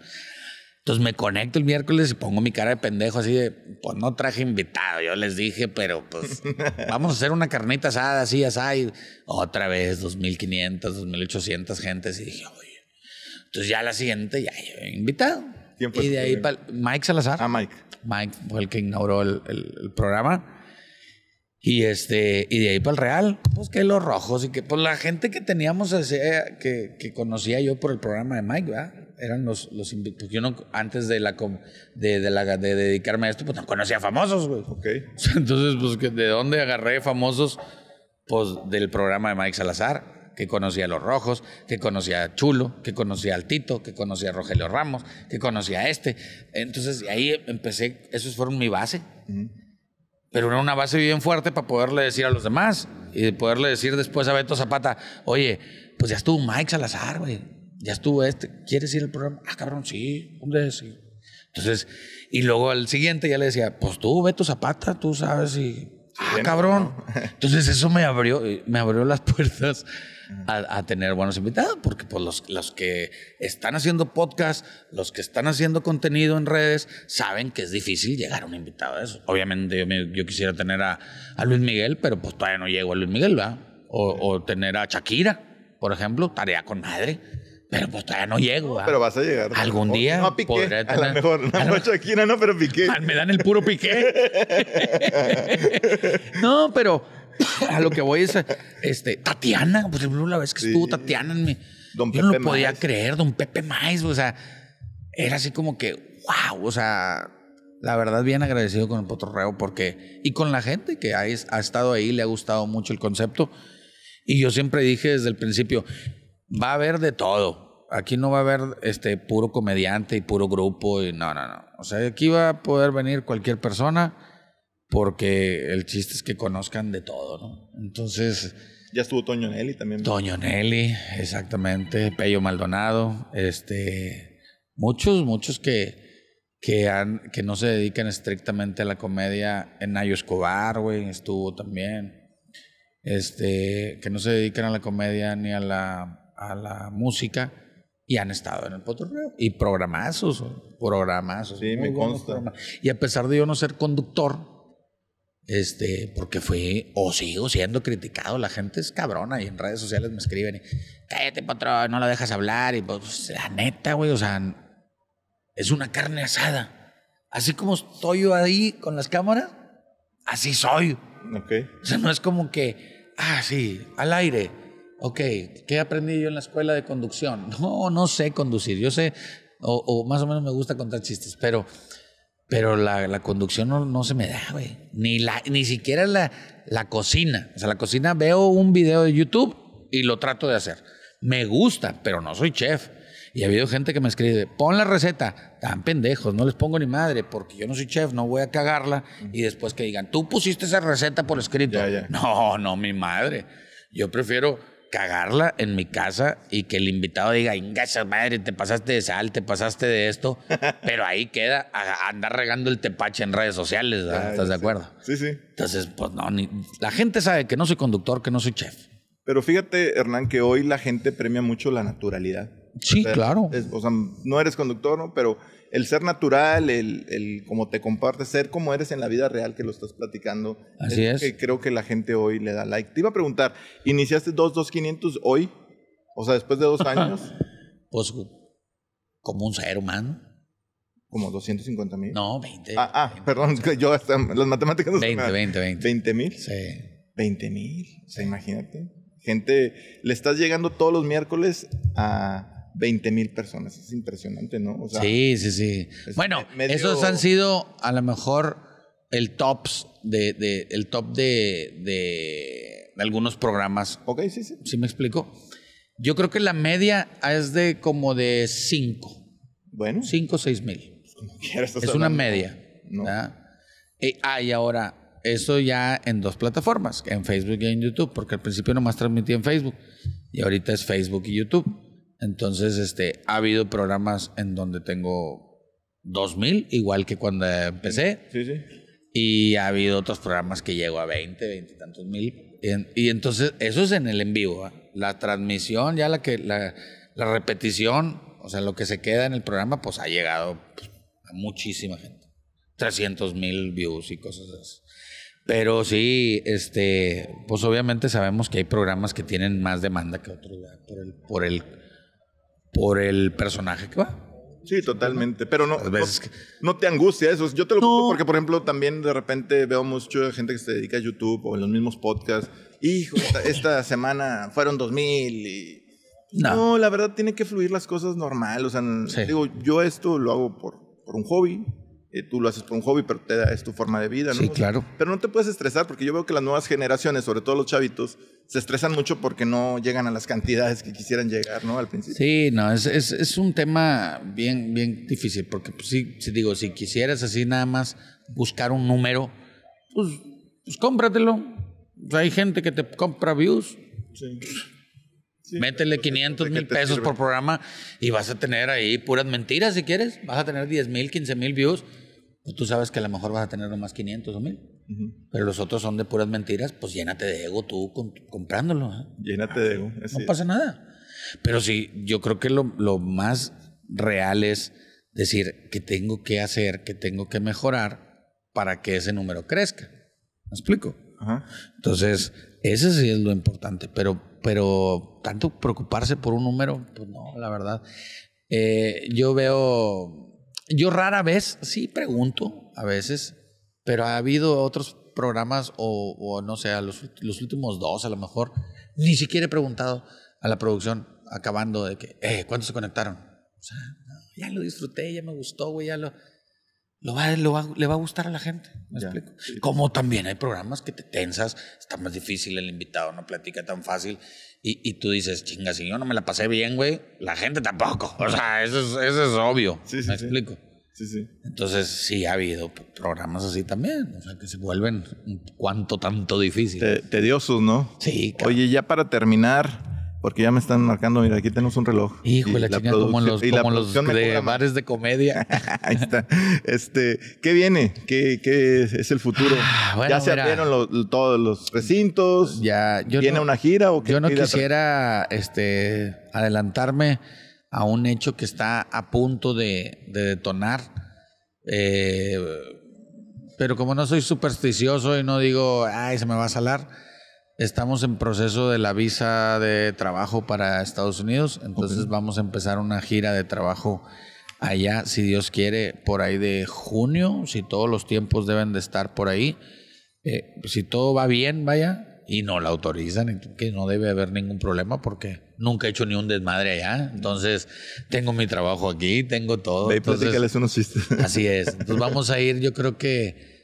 Entonces me conecto el miércoles y pongo mi cara de pendejo así de, pues no traje invitado, yo les dije, pero pues vamos a hacer una carnita asada, así, asada, y otra vez 2.500, 2.800 gentes, y dije, oye, entonces ya la siguiente ya he invitado. y de ahí Mike Salazar. Ah, Mike. Mike fue el que inauguró el, el programa. Y este, y de ahí para el Real, pues que los rojos y que pues la gente que teníamos que, que conocía yo por el programa de Mike, ¿verdad? Eran los, los pues yo no, antes de la de, de, la, de dedicarme a esto, pues no conocía famosos, güey. Ok. Entonces, pues de dónde agarré famosos, pues del programa de Mike Salazar, que conocía a los rojos, que conocía a Chulo, que conocía al Tito, que conocía a Rogelio Ramos, que conocía a este. Entonces, ahí empecé, esos fueron mi base pero era una base bien fuerte para poderle decir a los demás y poderle decir después a Beto Zapata, oye, pues ya estuvo Mike Salazar, güey, ya estuvo este, ¿quieres ir al programa? Ah, cabrón, sí, hombre, sí. Entonces, y luego al siguiente ya le decía, pues tú, Beto Zapata, tú sabes y... Ah, cabrón. Entonces eso me abrió, me abrió las puertas a, tener buenos invitados, porque pues los, los que están haciendo podcast, los que están haciendo contenido en redes, saben que es difícil llegar a un invitado de eso. Obviamente yo, quisiera tener a, a, Luis Miguel, pero pues todavía no llego a Luis Miguel, ¿verdad? O, o tener a Shakira, por ejemplo, tarea con madre. Pero pues todavía no llego. ¿verdad? Pero vas a llegar. Algún día. No, Piqué. Tener, a lo mejor. No, no Shakira, no, pero Piqué. Me dan el puro Piqué. no, pero a lo que voy es, este, Tatiana, pues la vez que estuvo Tatiana en mi, don yo no lo podía creer, don Pepe Mais, o sea, era así como que, wow, o sea, la verdad bien agradecido con el Potorreo porque, y con la gente que ha, ha estado ahí, le ha gustado mucho el concepto. Y yo siempre dije desde el principio, va a haber de todo. Aquí no va a haber este puro comediante y puro grupo y no, no, no. O sea, aquí va a poder venir cualquier persona porque el chiste es que conozcan de todo, ¿no? Entonces... Ya estuvo Toño Nelly también. Toño Nelly, exactamente, Pello Maldonado, este, muchos, muchos que, que, han, que no se dedican estrictamente a la comedia. En Nayo Escobar, güey, estuvo también. Este, que no se dedican a la comedia ni a la, a la música y han estado en el Potorreo. Y programazos, programazos. Sí, me consta. Y a pesar de yo no ser conductor, este, porque fue o sigo siendo criticado. La gente es cabrona y en redes sociales me escriben, y, cállate, patrón, no la dejas hablar. Y pues, la neta, güey, o sea, es una carne asada. así como estoy yo ahí con las cámaras, así soy. Ok. O sea, no es como que, ah, sí, al aire. Ok, ¿qué aprendí yo en la escuela de conducción? No, no sé conducir. Yo sé, o, más o menos me gusta contar chistes, pero, pero la, la conducción no, no, se me da, güey. Ni, la, ni siquiera la, la cocina. O sea, la cocina veo un video de YouTube y lo trato de hacer. Me gusta, pero no soy chef. Y ha habido gente que me escribe, pon la receta. Tan pendejos, no les pongo ni madre, porque yo no soy chef, no voy a cagarla. Y después que digan, tú pusiste esa receta por escrito. No, no, mi madre. Yo prefiero cagarla en mi casa y que el invitado diga, esa madre, te pasaste de sal, te pasaste de esto, pero ahí queda andar regando el tepache en redes sociales, ¿estás de acuerdo? Sí, sí. Entonces, pues no, la gente sabe que no soy conductor, que no soy chef. Pero fíjate, Hernán, que hoy la gente premia mucho la naturalidad. Sí, claro. o sea, no eres conductor, ¿no? Pero el ser natural, el, el cómo te compartes, ser como eres en la vida real que lo estás platicando. Así es. Que creo que la gente hoy le da like. Te iba a preguntar, ¿iniciaste 22500 hoy? O sea, después de dos años. pues como un ser humano. Como 250 mil. No, 20. Ah, ah perdón, yo hasta las matemáticas no 20, 20, 20. ¿20 mil? Sí. 20 mil. O sea, imagínate. Gente, le estás llegando todos los miércoles a 20 mil personas. Es impresionante, ¿no? sí, sí, sí. Bueno, esos han sido a lo mejor el tops de, el top de, de, algunos programas. Ok, sí, sí. ¿Sí me explico? Yo creo que la media es de como de 5. Bueno. 5 o 6 mil. Es una media. No. Eh, ah, y ahora, eso ya en dos plataformas, en Facebook y en YouTube, porque al principio nomás transmitía en Facebook y ahorita es Facebook y YouTube. Entonces, este, ha habido programas en donde tengo 2000, igual que cuando empecé. Sí, sí. Y ha habido otros programas que llego a 20, 20 y tantos mil. Y, entonces, eso es en el en vivo. ¿ah? La transmisión, ya la que la, la, repetición, o sea, lo que se queda en el programa, pues ha llegado pues, a muchísima gente. 300 mil views y cosas así. Pero sí, este, pues obviamente sabemos que hay programas que tienen más demanda que otros, por el, por el por el personaje que va. Sí, totalmente. Pero no, no, te angustia eso. Yo te lo no. porque, por ejemplo, también de repente veo mucha gente que se dedica a YouTube o en los mismos podcasts. Hijo, esta, semana fueron dos mil y. No. la verdad tiene que fluir las cosas normal. O sea, digo, yo esto lo hago por, por un hobby. Eh, tú lo haces por un hobby, pero te da, es tu forma de vida, ¿no? Sí, claro. Pero no te puedes estresar porque yo veo que las nuevas generaciones, sobre todo los chavitos, se estresan mucho porque no llegan a las cantidades que quisieran llegar, ¿no? Al principio. Sí, no, es, es, es un tema bien, bien difícil porque, pues, sí, si digo, si quisieras así nada más buscar un número, pues, pues cómpratelo. hay gente que te compra views. Sí. Métele 500 mil pesos por programa y vas a tener ahí puras mentiras si quieres. Vas a tener 10 mil, 15 mil views. Pues tú sabes que a lo mejor vas a tener nomás 500 o 1000. Pero los otros son de puras mentiras. Pues llénate de ego tú comprándolo. ¿eh? Llénate de ego. no pasa nada. Pero sí, yo creo que lo, lo más real es decir que tengo que hacer, que tengo que mejorar para que ese número crezca. ¿Me explico? Entonces, ese sí es lo importante, pero, pero tanto preocuparse por un número, pues no, la verdad. Eh, yo veo, yo rara vez, sí pregunto a veces, pero ha habido otros programas o, no sé, los, los, últimos dos a lo mejor, ni siquiera he preguntado a la producción acabando de que, eh, ¿cuántos se conectaron? O sea, ya lo disfruté, ya me gustó, güey, ya lo lo va, le va a gustar a la gente. ¿Me explico? Como también hay programas que te tensas, está más difícil, el invitado no platica tan fácil. Y, y tú dices, chinga, si yo no me la pasé bien, güey, la gente tampoco. O sea, eso es, eso es obvio. Sí, ¿Me explico? Sí, sí. Entonces, sí ha habido programas así también, o sea, que se vuelven un cuanto tanto difícil. tediosos, ¿no? Sí. Oye, ya para terminar, porque ya me están marcando, mira, aquí tenemos un reloj. Hijo, la, chingada, como los, como los de bares de comedia. Ahí está. Este, ¿qué viene? ¿Qué, qué es el futuro? Ah, ¿Ya se abrieron todos los recintos? Ya, yo ¿Viene una gira o qué? Yo no quisiera este, adelantarme a un hecho que está a punto de, detonar. Eh, pero como no soy supersticioso y no digo, ay, se me va a salar Estamos en proceso de la visa de trabajo para Estados Unidos, entonces vamos a empezar una gira de trabajo allá, si Dios quiere, por ahí de junio, si todos los tiempos deben de estar por ahí. Eh, si todo va bien, vaya, y no la autorizan, que no debe haber ningún problema porque nunca he hecho ni un desmadre allá. Entonces, tengo mi trabajo aquí, tengo todo. Ve y unos chistes. Así es. Entonces, vamos a ir, yo creo que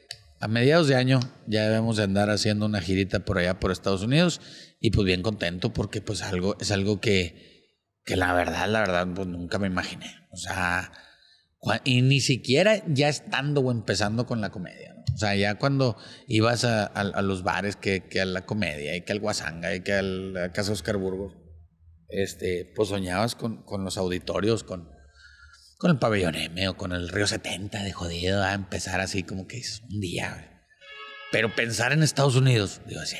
a mediados de año ya debemos de andar haciendo una girita por allá, por Estados Unidos, y pues bien contento porque pues algo, es algo que, la verdad, la verdad, pues nunca me imaginé. O sea, y ni siquiera ya estando o empezando con la comedia. O sea, ya cuando ibas a, los bares, que, que, a la comedia, y que al Guasanga, y que al, Casa Oscar Burgos, este, pues soñabas con, con, los auditorios, con, con el pabellón M o con el Río 70 de jodido, a empezar así como que es un día. Pero pensar en Estados Unidos, digo así,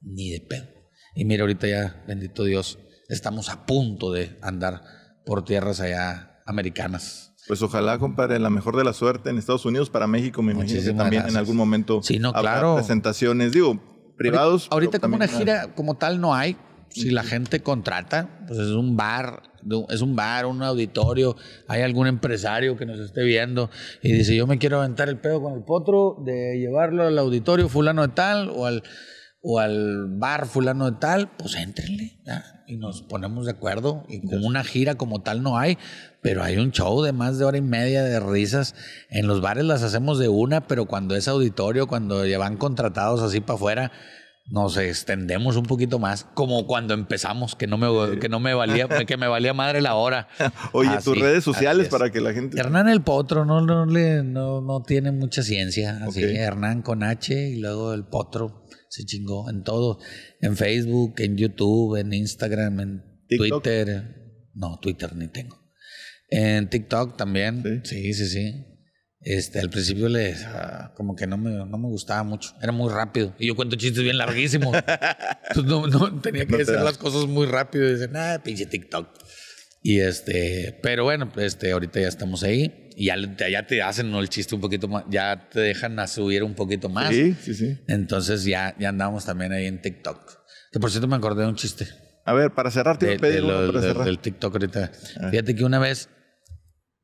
ni de pedo. Y mira, ahorita ya, bendito Dios, estamos a punto de andar por tierras allá americanas. Pues ojalá, compadre, la mejor de la suerte en Estados Unidos para México, me imagino que también en algún momento sí, no, claro. presentaciones, digo, privados. Ahorita, como una gira como tal no hay. Si la gente contrata, pues es un bar, es un bar, un auditorio, hay algún empresario que nos esté viendo y dice, yo me quiero aventar el pedo con el potro de llevarlo al auditorio fulano de tal o al o al bar fulano de tal, pues éntrenle y nos ponemos de acuerdo. Y como una gira como tal no hay, pero hay un show de más de hora y media de risas. En los bares las hacemos de una, pero cuando es auditorio, cuando ya van contratados así para afuera, nos extendemos un poquito más, como cuando empezamos, que no me, que no me valía, que me valía madre la hora. Oye, tus redes sociales para que la gente. Hernán el Potro no, no, no, no tiene mucha ciencia. Así, Hernán con H y luego el Potro se chingó en todo. En Facebook, en YouTube, en Instagram, en Twitter. No, Twitter ni tengo. En TikTok también. Sí, sí, sí. Este, al principio les, ah, como que no me, no me gustaba mucho. Era muy rápido. Y yo cuento chistes bien larguísimos. Entonces no, no, tenía que hacer las cosas muy rápido. Y dicen, ah, pinche TikTok. Y este, pero bueno, este, ahorita ya estamos ahí y ya, ya te hacen ¿no? el chiste un poquito más, ya te dejan a subir un poquito más. Sí, sí, sí. Entonces ya, ya andamos también ahí en TikTok. Que por cierto me acordé de un chiste. A ver, para cerrar, te de, Del TikTok ahorita. Ah. Fíjate que una vez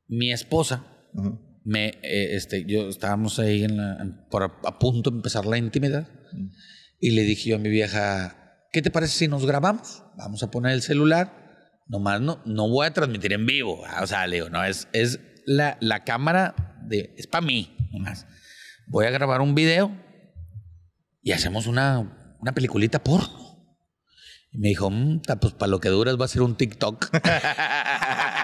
mi esposa, me, eh, este, yo estábamos ahí en la, por a, punto de empezar la intimidad y le dije yo a mi vieja, ¿qué te parece si nos grabamos? Vamos a poner el celular Nomás no, no voy a transmitir en vivo. O sea, le digo, no, es, es la, la cámara de, es para mí, nomás. Voy a grabar un video y hacemos una, una peliculita porno. Y me dijo, mm, pues para lo que duras va a ser un TikTok.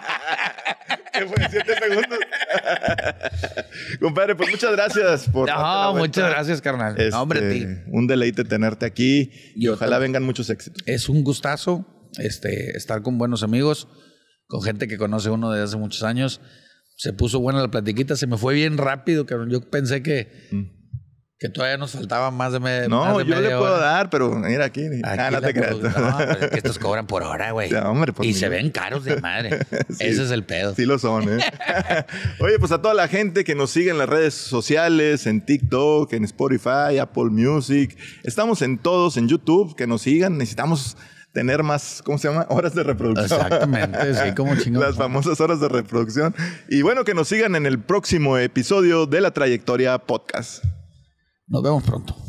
¿Qué fue? ¿Siete segundos? Compadre, pues muchas gracias por. No, muchas gracias, carnal. hombre, este, Un deleite tenerte aquí y ojalá vengan muchos éxitos. Es un gustazo este, estar con buenos amigos, con gente que conoce uno desde hace muchos años. Se puso buena la platiquita, se me fue bien rápido, que yo pensé que, mm. Que todavía nos faltaba más de, media No, yo le puedo dar, pero mira aquí. ah, no te creas. No, que estos cobran por hora, güey. y se ven caros de madre. Ese es el pedo. Sí lo son, ¿eh? Oye, pues a toda la gente que nos sigue en las redes sociales, en TikTok, en Spotify, Apple Music. Estamos en todos, en YouTube, que nos sigan. Necesitamos tener más, ¿cómo se llama? Horas de reproducción. Exactamente, sí, como chingón. Las famosas horas de reproducción. Y bueno, que nos sigan en el próximo episodio de La Trayectoria Podcast. Nos vemos pronto.